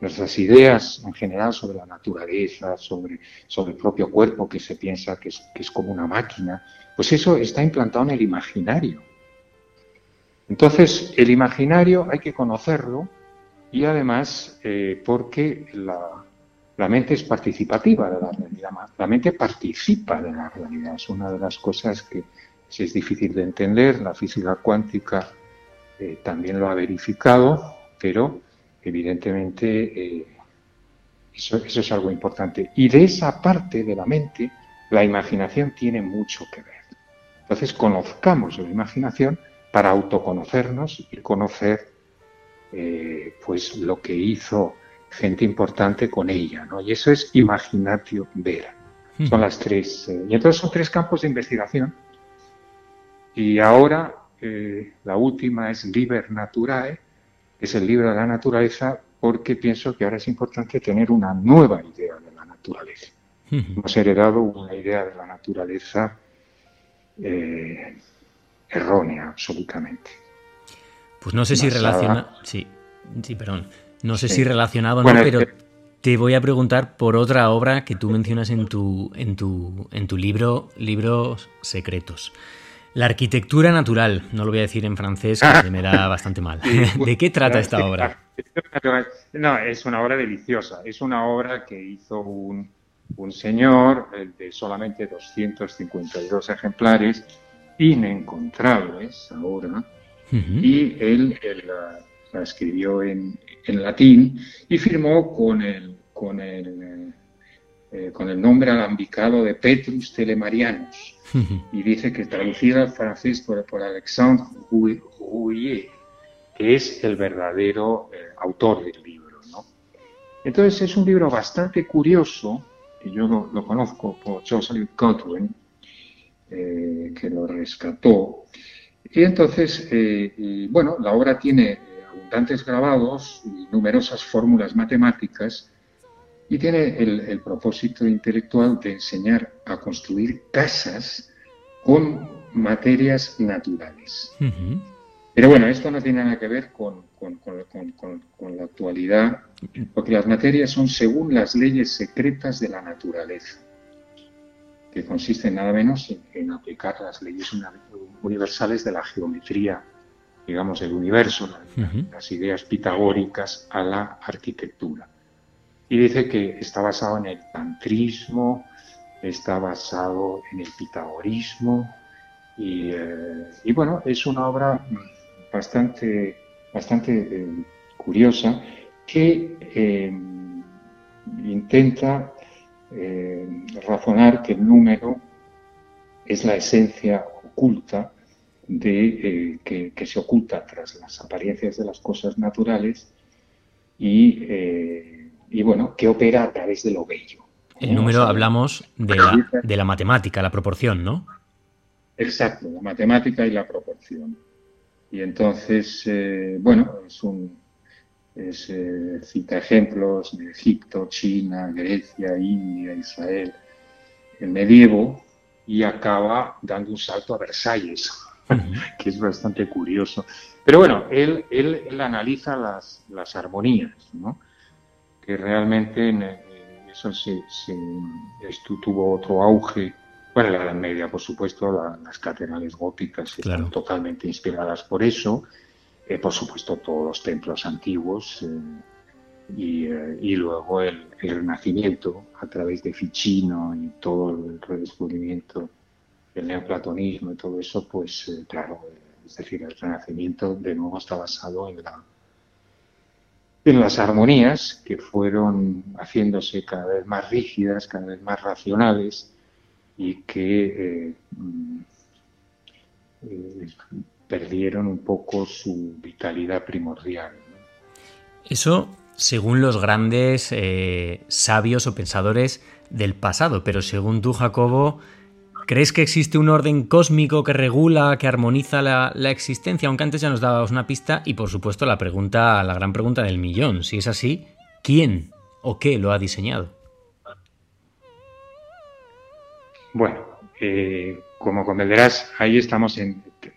nuestras ideas en general sobre la naturaleza, sobre, sobre el propio cuerpo que se piensa que es, que es, como una máquina, pues eso está implantado en el imaginario. Entonces, el imaginario hay que conocerlo y además eh, porque la, mente es participativa de la realidad, la mente participa de la realidad, es una de las cosas que es difícil de entender, la física cuántica eh, también lo ha verificado, pero evidentemente eh, eso es algo importante. Y de esa parte de la mente, la imaginación tiene mucho que ver. Entonces, conozcamos la imaginación para autoconocernos y conocer eh, pues lo que hizo gente importante con ella, ¿no? Y eso es imaginatio vera. Son las tres. Eh, y entonces son tres campos de investigación. Y ahora eh, la última es Liber Naturae, que es el libro de la naturaleza, porque pienso que ahora es importante tener una nueva idea de la naturaleza. Hemos heredado una idea de la naturaleza eh, errónea, absolutamente. Pues no sé si relaciona. Sí, sí, perdón. No sé si relacionado o no, pero te voy a preguntar por otra obra que tú mencionas en tu, en tu, en tu libro, Libros Secretos. La arquitectura natural, no lo voy a decir en francés, que me da bastante mal. ¿De qué trata esta obra? No, es una obra deliciosa. Es una obra que hizo un, un señor de solamente 252 ejemplares, inencontrables ahora, y él, la, escribió en, en, latín y firmó con el, con el, eh, con el nombre alambicado de Petrus Telemarianus, y dice que traducida al francés por, por Alexandre Rouillet, que es el verdadero eh, autor del libro. ¿no? Entonces es un libro bastante curioso, que yo lo, conozco por Jocelyn Godwin, eh, que lo rescató. Y entonces, eh, bueno, la obra tiene abundantes grabados y numerosas fórmulas matemáticas y tiene el, propósito intelectual de enseñar a construir casas con materias naturales. Pero bueno, esto no tiene nada que ver con, con, la actualidad, porque las materias son según las leyes secretas de la naturaleza. Que consiste en nada menos en, aplicar las leyes universales de la geometría, digamos, del universo, las ideas pitagóricas a la arquitectura. Y dice que está basado en el tantrismo, está basado en el pitagorismo, y, eh, bueno, es una obra bastante, bastante eh, curiosa que eh, intenta razonar que el número es la esencia oculta de, eh, que, se oculta tras las apariencias de las cosas naturales y, eh, y bueno, que opera a través de lo bello. El número hablamos de la, de la matemática, la proporción, ¿no? Exacto, la matemática y la proporción. Y entonces, bueno, es un, es, eh, cita ejemplos de Egipto, China, Grecia, India, Israel, el medievo, y acaba dando un salto a Versalles, que es bastante curioso. Pero bueno, él, él, analiza las, las armonías, ¿no? que realmente en, eso se, esto tuvo otro auge. Bueno, en la Edad Media, por supuesto, las catedrales góticas están totalmente inspiradas por eso. Eh, por supuesto todos los templos antiguos eh, eh, y, luego el, Renacimiento a través de Ficino y todo el redescubrimiento del neoplatonismo y todo eso, pues claro, es decir, el Renacimiento de nuevo está basado en la en las armonías que fueron haciéndose cada vez más rígidas, cada vez más racionales y que mm, perdieron un poco su vitalidad primordial. Eso según los grandes eh, sabios o pensadores del pasado, pero según tú, Jacobo, ¿crees que existe un orden cósmico que regula, que armoniza la, la, existencia? Aunque antes ya nos dabas una pista y por supuesto la pregunta, la gran pregunta del millón. Si es así, ¿quién o qué lo ha diseñado? Bueno, eh, como comprenderás, ahí estamos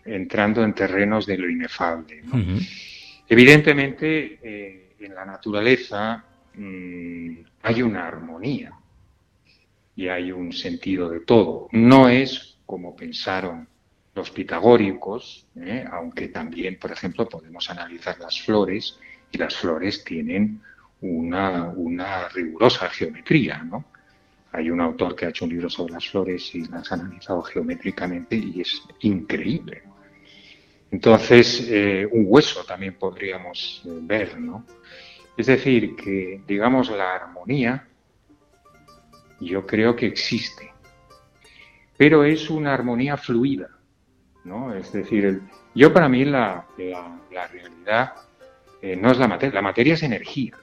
entrando en terrenos de lo inefable. Evidentemente, eh, en la naturaleza mm, hay una armonía y hay un sentido de todo. No es como pensaron los pitagóricos, ¿eh? aunque también, por ejemplo, podemos analizar las flores y las flores tienen una, una rigurosa geometría, ¿no? Hay un autor que ha hecho un libro sobre las flores y las ha analizado geométricamente y es increíble. Entonces, eh, un hueso también podríamos eh, ver, ¿no? Es decir, que, digamos, la armonía, yo creo que existe, pero es una armonía fluida, ¿no? Es decir, yo para mí la, realidad eh, no es la materia, la materia es energía.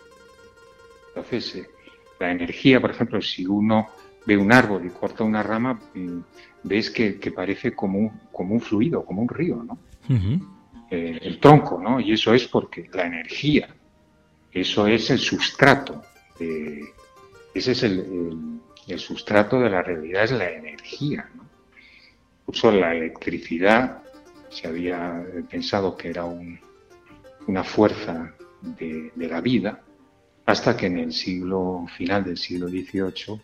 Entonces, la energía, por ejemplo, si uno ve un árbol y corta una rama, mm, ves que, parece como un, como un fluido, como un río, ¿no? Eh, el tronco, ¿no? Y eso es porque la energía, eso es el sustrato, ese es el, sustrato de la realidad, es la energía, ¿no? Incluso la electricidad se había pensado que era un, una fuerza de la vida, hasta que en el siglo final del siglo XVIII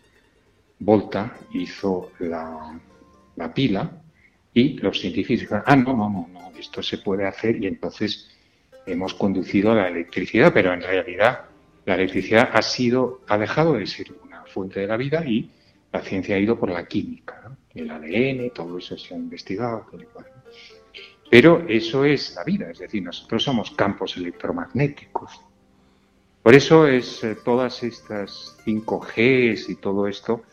Volta hizo la, pila y los científicos dijeron, ah, no, no, no, no, esto se puede hacer y entonces hemos conducido a la electricidad, pero en realidad la electricidad ha sido, ha dejado de ser una fuente de la vida y la ciencia ha ido por la química, el ADN, todo eso se ha investigado, pero eso es la vida, es decir, nosotros somos campos electromagnéticos. Por eso es eh, todas estas 5Gs y todo esto,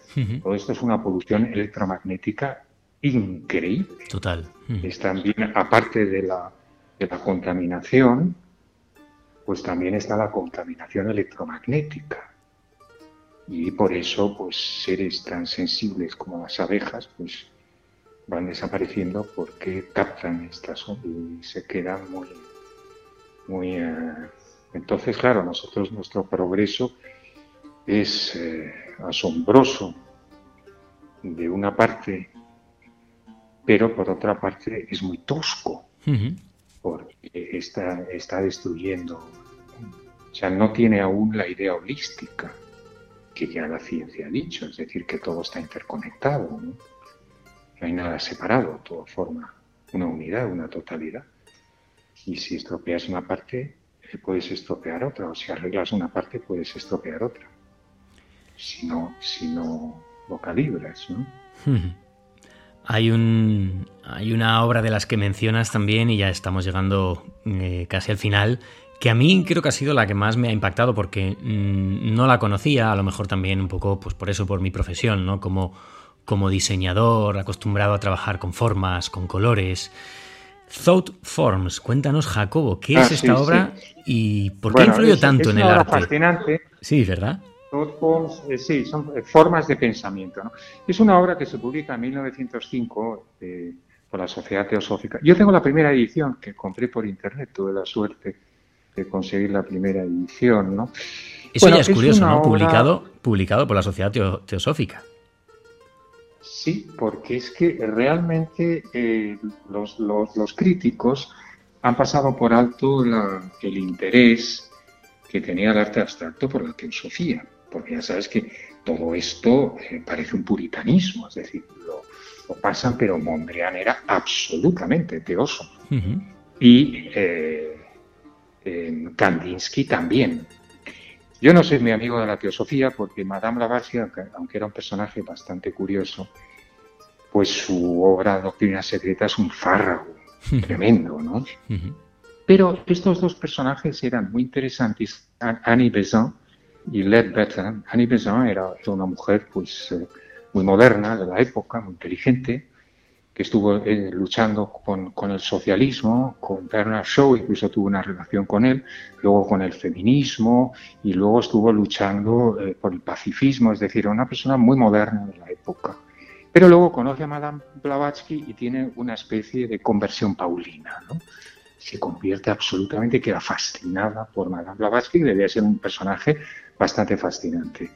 todo esto es una polución electromagnética increíble. Total. Es también, aparte de la, de la contaminación, pues también está la contaminación electromagnética. Y por eso, pues seres tan sensibles como las abejas, pues van desapareciendo porque captan estas y se quedan muy, muy eh, entonces, claro, nosotros nuestro progreso es eh, asombroso de una parte, pero por otra parte es muy tosco, porque está, está destruyendo, o sea, no tiene aún la idea holística. que ya la ciencia ha dicho, es decir, que todo está interconectado, no, no hay nada separado, todo forma una unidad, una totalidad. Y si estropeas una parte, eh, puedes estropear otra, o si arreglas una parte, puedes estropear otra. Si no, si no lo calibras, ¿no? Hay, un, hay una obra de las que mencionas también, y ya estamos llegando eh, casi al final, que a mí creo que ha sido la que más me ha impactado porque mm, no la conocía, a lo mejor también un poco pues por eso, por mi profesión, ¿no? Como, como diseñador, acostumbrado a trabajar con formas, con colores. Thought Forms, cuéntanos Jacobo, ¿qué es ah, esta obra y por qué influyó tanto en el arte? fascinante. Sí, ¿verdad? Eh, sí, son eh, formas de pensamiento. ¿no? Es una obra que se publica en 1905 eh, por la Sociedad Teosófica. Yo tengo la primera edición que compré por internet, tuve la suerte de conseguir la primera edición, ¿no? Eso ya es curioso, ¿no? Publicado, publicado por la Sociedad Teosófica. Sí, porque es que realmente eh, los, los, críticos han pasado por alto el interés que tenía el arte abstracto por la teosofía, porque ya sabes que todo esto eh, parece un puritanismo, es decir, lo, pasan, pero Mondrian era absolutamente teoso. Y eh, Kandinsky también. Yo no soy mi amigo de la teosofía porque Madame Blavatsky, aunque era un personaje bastante curioso, pues su obra Doctrina Secreta es un fárrago tremendo, ¿no? Pero estos dos personajes eran muy interesantes. Annie Besant y Ledbetter. Annie Besant era una mujer pues eh, muy moderna de la época, muy inteligente, que estuvo eh, luchando con, con, el socialismo, con Bernard Shaw, incluso tuvo una relación con él, luego con el feminismo y luego estuvo luchando eh, por el pacifismo, es decir, una persona muy moderna de la época. Pero luego conoce a Madame Blavatsky y tiene una especie de conversión paulina, ¿no? Se convierte absolutamente, queda fascinada por Madame Blavatsky, debía ser un personaje bastante fascinante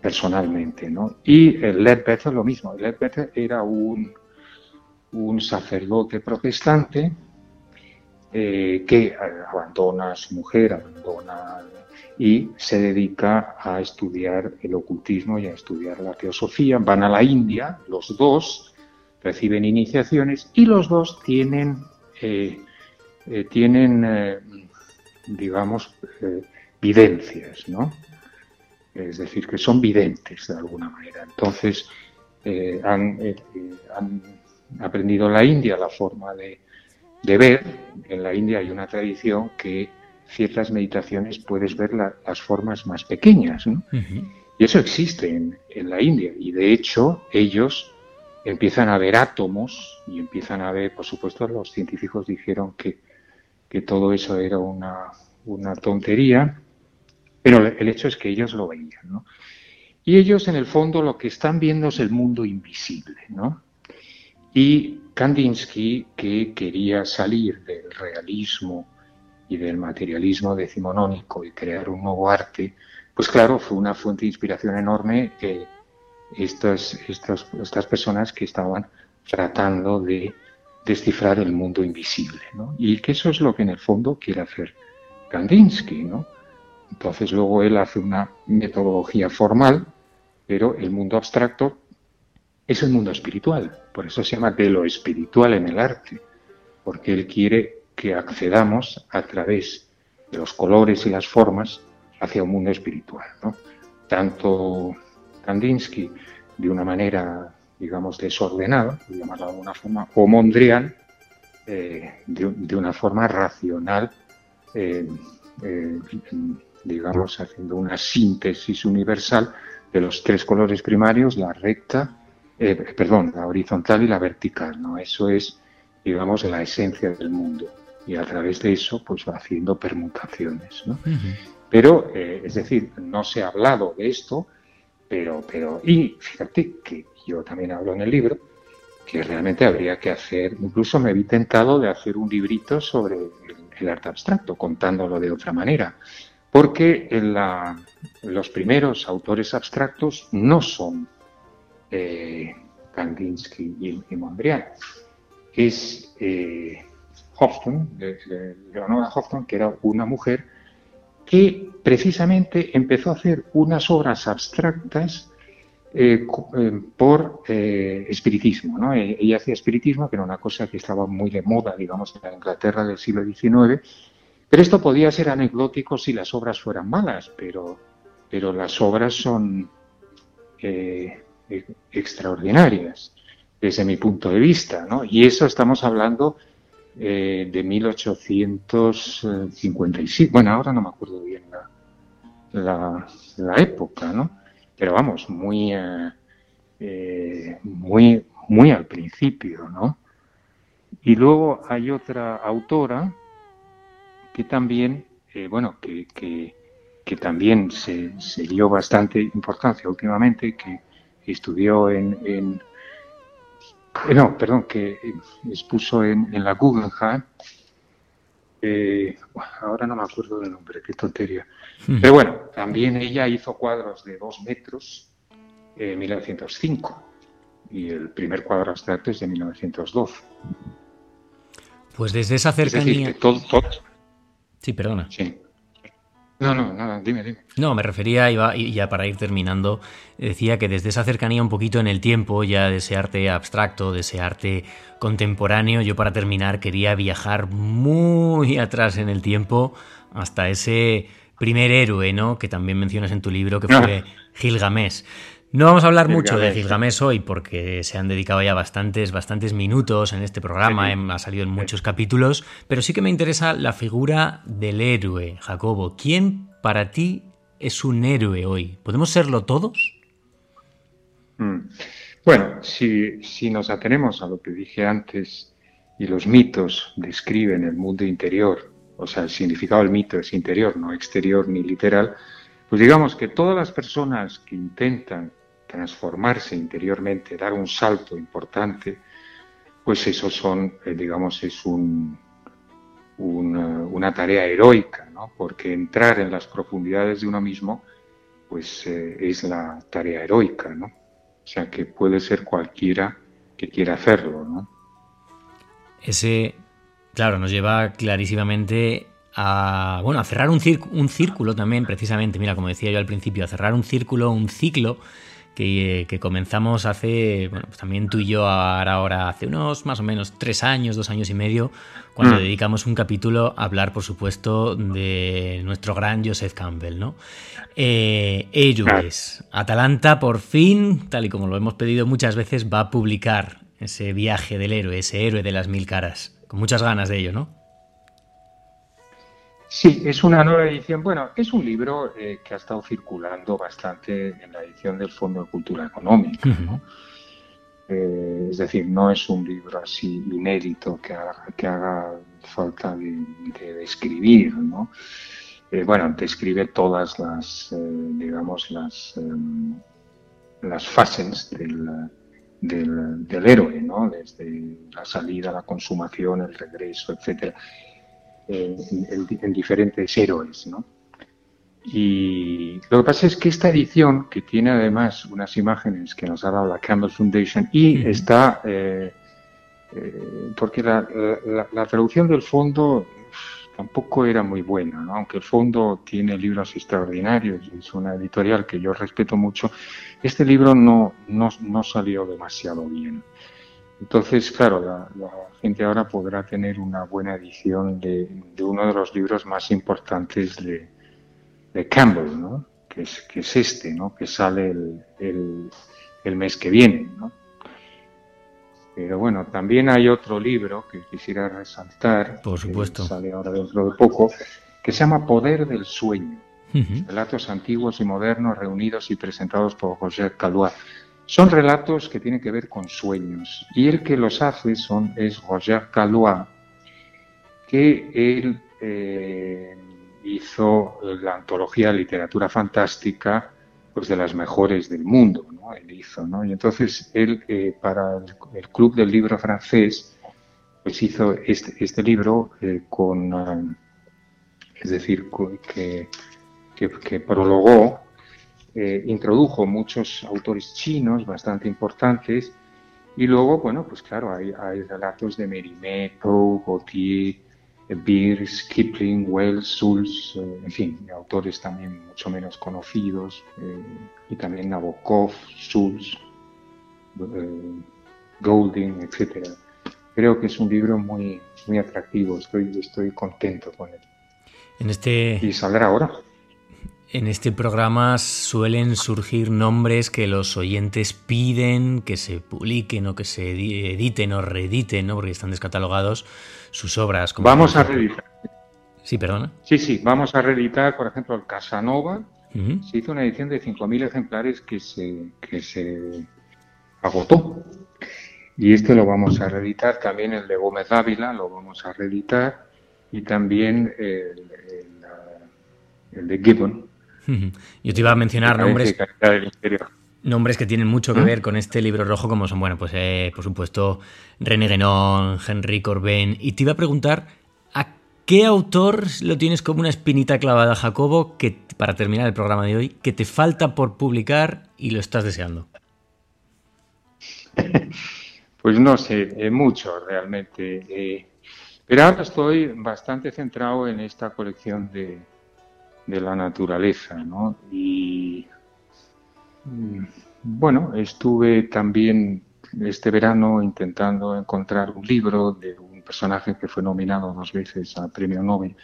personalmente, ¿no? Y Ledbetter lo mismo, Ledbetter era un sacerdote protestante eh, que abandona a su mujer, abandona y se dedica a estudiar el ocultismo y a estudiar la teosofía. Van a la India, los dos reciben iniciaciones y los dos tienen, eh, eh, tienen digamos, videncias, ¿no? Es decir, que son videntes de alguna manera. Entonces, han, han aprendido en la India la forma de, ver. En la India hay una tradición que ciertas meditaciones puedes ver las formas más pequeñas. Y eso existe en, la India. Y de hecho ellos empiezan a ver átomos y empiezan a ver, por supuesto, los científicos dijeron que, que todo eso era una, una, tontería, pero el hecho es que ellos lo veían. Y ellos en el fondo lo que están viendo es el mundo invisible. ¿no? Y Kandinsky, que quería salir del realismo y del materialismo decimonónico y crear un nuevo arte, pues claro, fue una fuente de inspiración enorme eh, estas, estas, estas personas que estaban tratando de descifrar el mundo invisible. ¿no? Y que eso es lo que en el fondo quiere hacer Kandinsky. ¿no? Entonces luego él hace una metodología formal, pero el mundo abstracto es el mundo espiritual. Por eso se llama de lo espiritual en el arte, porque él quiere que accedamos a través de los colores y las formas hacia un mundo espiritual. Tanto Kandinsky, de una manera, digamos, desordenada, de alguna forma, o Mondrian, eh, de, una forma racional, eh, eh, digamos, haciendo una síntesis universal de los tres colores primarios, la recta, eh, perdón, la horizontal y la vertical, ¿no? Eso es, digamos, la esencia del mundo. Y a través de eso, pues va haciendo permutaciones, ¿no? Pero, eh, es decir, no se ha hablado de esto, pero, pero, y fíjate que yo también hablo en el libro, que realmente habría que hacer, incluso me vi tentado de hacer un librito sobre el, arte abstracto, contándolo de otra manera, porque los primeros autores abstractos no son eh, Kandinsky y, Mondrian. Es eh, Leonora Hofton, que era una mujer que precisamente empezó a hacer unas obras abstractas eh, eh, por eh, espiritismo. ¿no? Ella hacía espiritismo, que era una cosa que estaba muy de moda, digamos, en la Inglaterra del siglo XIX, pero esto podía ser anecdótico si las obras fueran malas, pero, pero las obras son e-, extraordinarias desde mi punto de vista, ¿no? Y eso estamos hablando de 1855. Bueno, ahora no me acuerdo bien la, la, época, ¿no? Pero vamos, muy, eh, eh, muy, muy al principio, ¿no? Y luego hay otra autora que también, eh, bueno, que, que, también se, se, dio bastante importancia últimamente, que estudió en, en no, perdón, que expuso en, en la Guggenheim, eh, ahora no me acuerdo del nombre, qué tontería. Hmm. Pero bueno, también ella hizo cuadros de dos metros en 1905 y el primer cuadro abstracto es de 1912. Pues desde esa cercanía. Sí, perdona. Sí. No, no, nada, dime, dime. No, me refería, iba, y ya para ir terminando, decía que desde esa cercanía un poquito en el tiempo, ya de ese arte abstracto, de ese arte contemporáneo, yo para terminar quería viajar muy atrás en el tiempo hasta ese primer héroe, ¿no? Que también mencionas en tu libro, que fue Gilgamesh. No vamos a hablar mucho de Gilgamesh hoy porque se han dedicado ya bastantes, bastantes minutos en este programa, ha salido en muchos capítulos, pero sí que me interesa la figura del héroe, Jacobo. ¿Quién para ti es un héroe hoy? ¿Podemos serlo todos? Mm. Bueno, si, si nos atenemos a lo que dije antes y los mitos describen el mundo interior, o sea, el significado del mito es interior, no exterior ni literal, pues digamos que todas las personas que intentan transformarse interiormente, dar un salto importante, pues eso son, eh, digamos, es un, una, tarea heroica, ¿no? Porque entrar en las profundidades de uno mismo, pues eh, es la tarea heroica, ¿no? O sea, que puede ser cualquiera que quiera hacerlo, ¿no? Ese, claro, nos lleva clarísimamente a, bueno, a cerrar un, un círculo también, precisamente, mira, como decía yo al principio, a cerrar un círculo, un ciclo que, comenzamos hace, bueno, pues también tú y yo ahora, ahora, hace unos más o menos tres años, dos años y medio, cuando mm. dedicamos un capítulo a hablar, por supuesto, de nuestro gran Joseph Campbell, ¿no? Eh, héroes. Atalanta, por fin, tal y como lo hemos pedido muchas veces, va a publicar ese viaje del héroe, ese héroe de las mil caras. Con muchas ganas de ello, ¿no? Sí, es una nueva edición. Bueno, es un libro eh, que ha estado circulando bastante en la edición del Fondo de Cultura Económica. Eh, es decir, no es un libro así inédito que haga, que haga falta de, escribir. ¿no? Eh, bueno, describe todas las, digamos, las, em, las fases del, del, del héroe, ¿no? desde la salida, la consumación, el regreso, etcétera en, diferentes héroes, ¿no? Y lo que pasa es que esta edición, que tiene además unas imágenes que nos ha dado la Campbell Foundation y está, eh, eh, porque la, la, traducción del fondo tampoco era muy buena, ¿no? aunque el fondo tiene libros extraordinarios, es una editorial que yo respeto mucho, este libro no, no, no salió demasiado bien. Entonces, claro, la, gente ahora podrá tener una buena edición de, uno de los libros más importantes de, Campbell, ¿no? que, es, que es este, ¿no? que sale el, el, mes que viene. ¿no? Pero bueno, también hay otro libro que quisiera resaltar, Por supuesto. que sale ahora dentro de poco, que se llama Poder del Sueño. Relatos antiguos y modernos reunidos y presentados por José Calois. Son relatos que tienen que ver con sueños y el que los hace son, es Roger Calois, que él eh, hizo la antología de literatura fantástica pues de las mejores del mundo, ¿no? Él hizo, ¿no? Y entonces él eh, para el, Club del Libro francés pues hizo este, este libro eh, con, es decir, que, que, que prologó eh, introdujo muchos autores chinos bastante importantes y luego, bueno, pues claro, hay, relatos de Mérimée, Poe, Gautier, Beers, Kipling, Wells, Sulz, eh, en fin, autores también mucho menos conocidos, eh, y también Nabokov, Sulz, eh, Golding, etc. Creo que es un libro muy, muy atractivo, estoy, estoy contento con él. En este... Y saldrá ahora. En este programa suelen surgir nombres que los oyentes piden que se publiquen o que se editen o reediten, ¿no? porque están descatalogados sus obras. vamos a reeditar. Sí, perdona. Sí, sí, vamos a reeditar, por ejemplo, el Casanova. Se hizo una edición de 5.000 ejemplares que se, que se agotó. Y este lo vamos a reeditar, también el de Gómez Ávila lo vamos a reeditar y también el, el de Gibbon, yo te iba a mencionar nombres, nombres que tienen mucho que ver con este libro rojo, como son, bueno, pues eh, por supuesto René Guénon, Henry Corbin, y te iba a preguntar a qué autor lo tienes como una espinita clavada, Jacobo, que para terminar el programa de hoy, que te falta por publicar y lo estás deseando. Pues no sé, eh, mucho realmente. Eh, pero ahora estoy bastante centrado en esta colección de, de la naturaleza, ¿no? Y mm, bueno, estuve también este verano intentando encontrar un libro de un personaje que fue nominado dos veces al premio Nobel,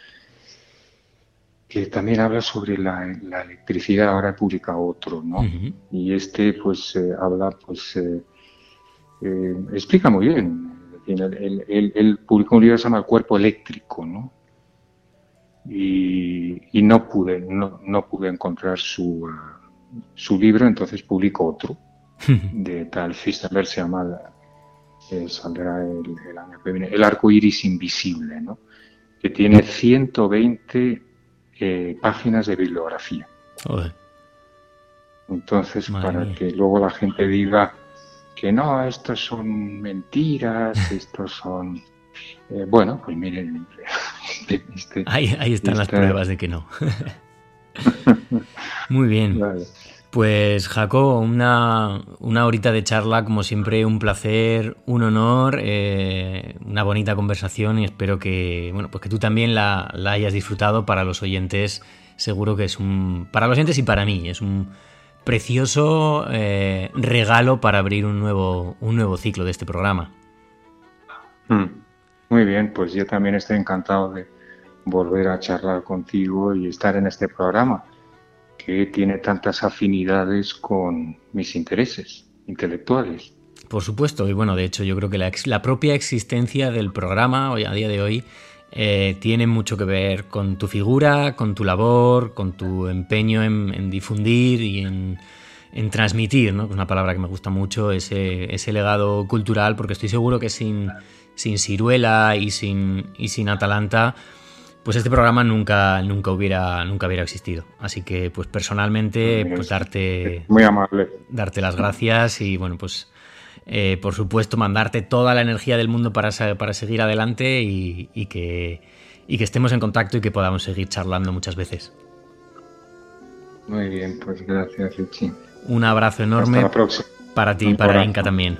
que también habla sobre la, electricidad, ahora he publicado otro, ¿no? Y este pues eh, habla, pues eh, eh, explica muy bien. Él, publicó un libro que se llama El cuerpo eléctrico, ¿no? Y, no pude no, no pude encontrar su, uh, su libro, entonces publico otro de tal Fistenberg se llama eh, saldrá el, año que viene El arco iris invisible, ¿no? que tiene 120 eh, páginas de bibliografía. Entonces, para que luego la gente diga que no, estos son mentiras, estos son eh, bueno, pues miren. Este, ahí, están las pruebas de que no. Muy bien. Pues Jaco, una, una, horita de charla, como siempre, un placer, un honor, eh, una bonita conversación y espero que, bueno, pues que tú también la, hayas disfrutado para los oyentes. Seguro que es un. Para los oyentes y para mí, es un precioso eh, regalo para abrir un nuevo, un nuevo ciclo de este programa. Mm. Muy bien, pues yo también estoy encantado de volver a charlar contigo y estar en este programa que tiene tantas afinidades con mis intereses intelectuales. Por supuesto, y bueno, de hecho yo creo que la, propia existencia del programa hoy, a día de hoy eh, tiene mucho que ver con tu figura, con tu labor, con tu empeño en, difundir y en, transmitir, ¿no? es una palabra que me gusta mucho, ese, ese legado cultural, porque estoy seguro que sin sin Ciruela y sin, y sin Atalanta, pues este programa nunca, nunca, hubiera, nunca hubiera existido. Así que, pues personalmente, pues darte. Muy amable. Darte las gracias y, bueno, pues. Eh, por supuesto, mandarte toda la energía del mundo para, para seguir adelante y, que, y que estemos en contacto y que podamos seguir charlando muchas veces. Muy bien, pues gracias, Richie. Un abrazo enorme para ti y para Inca también.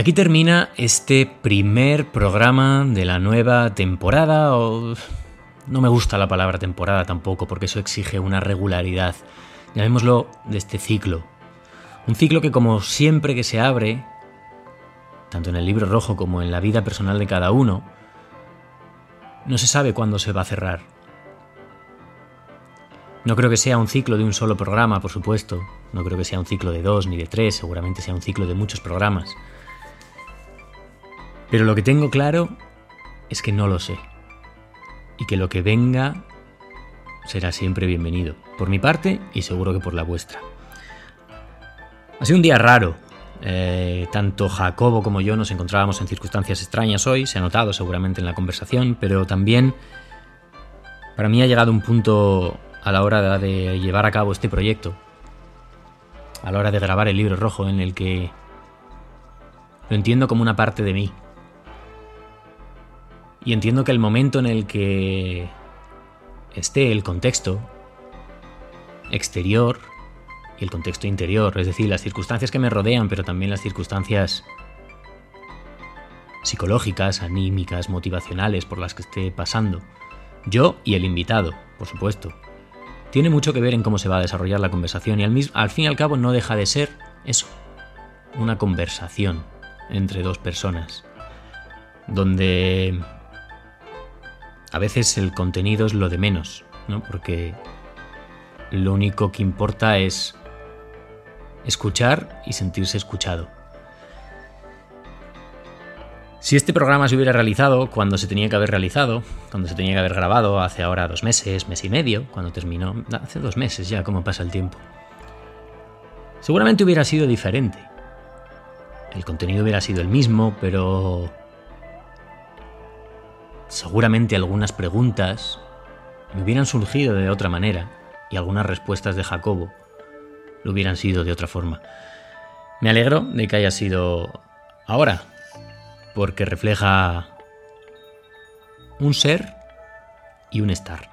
Aquí termina este primer programa de la nueva temporada o No me gusta la palabra temporada tampoco, porque eso exige una regularidad. Llamémoslo de este ciclo. Un ciclo que como siempre que se abre, tanto en el libro rojo como en la vida personal de cada uno, no se sabe cuándo se va a cerrar. No creo que sea un ciclo de un solo programa, por supuesto. No creo que sea un ciclo de dos ni de tres, seguramente sea un ciclo de muchos programas. Pero lo que tengo claro es que no lo sé. Y que lo que venga será siempre bienvenido. Por mi parte y seguro que por la vuestra. Ha sido un día raro. Eh, tanto Jacobo como yo nos encontrábamos en circunstancias extrañas hoy, se ha notado seguramente en la conversación, pero también para mí ha llegado un punto a la hora de llevar a cabo este proyecto, a la hora de grabar el libro rojo en el que lo entiendo como una parte de mí. Y entiendo que el momento en el que esté el contexto exterior y el contexto interior, es decir, las circunstancias que me rodean, pero también las circunstancias psicológicas, anímicas, motivacionales por las que esté pasando. Yo y el invitado, por supuesto. Tiene mucho que ver en cómo se va a desarrollar la conversación y al, al fin y al cabo no deja de ser eso, una conversación entre dos personas, donde a veces el contenido es lo de menos, ¿no? Porque lo único que importa es escuchar y sentirse escuchado. Si este programa se hubiera realizado cuando se tenía que haber realizado, cuando se tenía que haber grabado hace ahora dos meses, mes y medio, cuando terminó, hace dos meses ya, cómo pasa el tiempo, seguramente hubiera sido diferente. El contenido hubiera sido el mismo, pero seguramente algunas preguntas me hubieran surgido de otra manera y algunas respuestas de Jacobo lo hubieran sido de otra forma. Me alegro de que haya sido ahora, porque refleja un ser y un estar.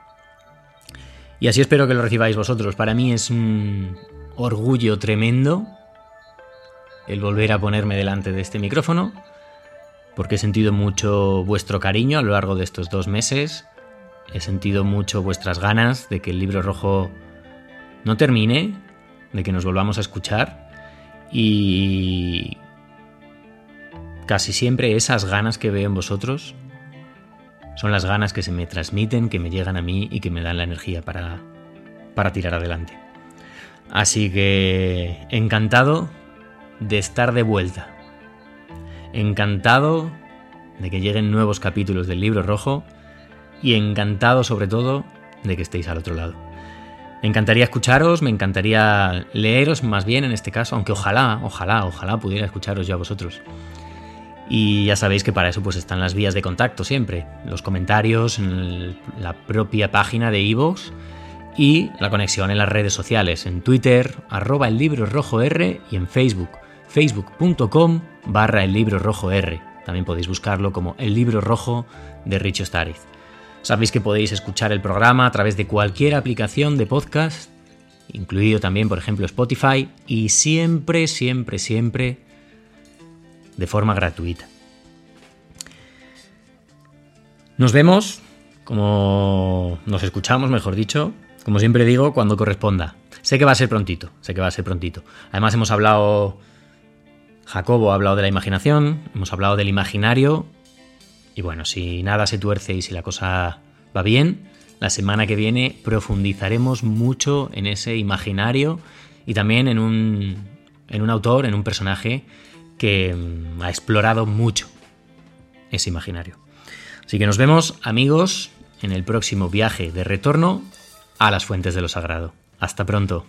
Y así espero que lo recibáis vosotros. Para mí es un orgullo tremendo el volver a ponerme delante de este micrófono porque he sentido mucho vuestro cariño a lo largo de estos dos meses, he sentido mucho vuestras ganas de que el libro rojo no termine, de que nos volvamos a escuchar. Y casi siempre esas ganas que veo en vosotros son las ganas que se me transmiten, que me llegan a mí y que me dan la energía para, para tirar adelante. Así que encantado de estar de vuelta encantado de que lleguen nuevos capítulos del libro rojo y encantado sobre todo de que estéis al otro lado. Me encantaría escucharos, me encantaría leeros más bien en este caso, aunque ojalá, ojalá, ojalá pudiera escucharos yo a vosotros. Y ya sabéis que para eso pues están las vías de contacto siempre, los comentarios en la propia página de iVoox y la conexión en las redes sociales, en Twitter, arroba el libro rojo R y en Facebook, facebook.com barra el libro rojo R. También podéis buscarlo como el libro rojo de Richo Stariz. Sabéis que podéis escuchar el programa a través de cualquier aplicación de podcast, incluido también, por ejemplo, Spotify, y siempre, siempre, siempre de forma gratuita. Nos vemos, como nos escuchamos, mejor dicho, como siempre digo, cuando corresponda. Sé que va a ser prontito, sé que va a ser prontito. Además hemos hablado Jacobo ha hablado de la imaginación, hemos hablado del imaginario, y bueno, si nada se tuerce y si la cosa va bien, la semana que viene profundizaremos mucho en ese imaginario y también en un, en un autor, en un personaje que mm, ha explorado mucho ese imaginario. Así que nos vemos, amigos, en el próximo viaje de retorno a las fuentes de lo sagrado. Hasta pronto.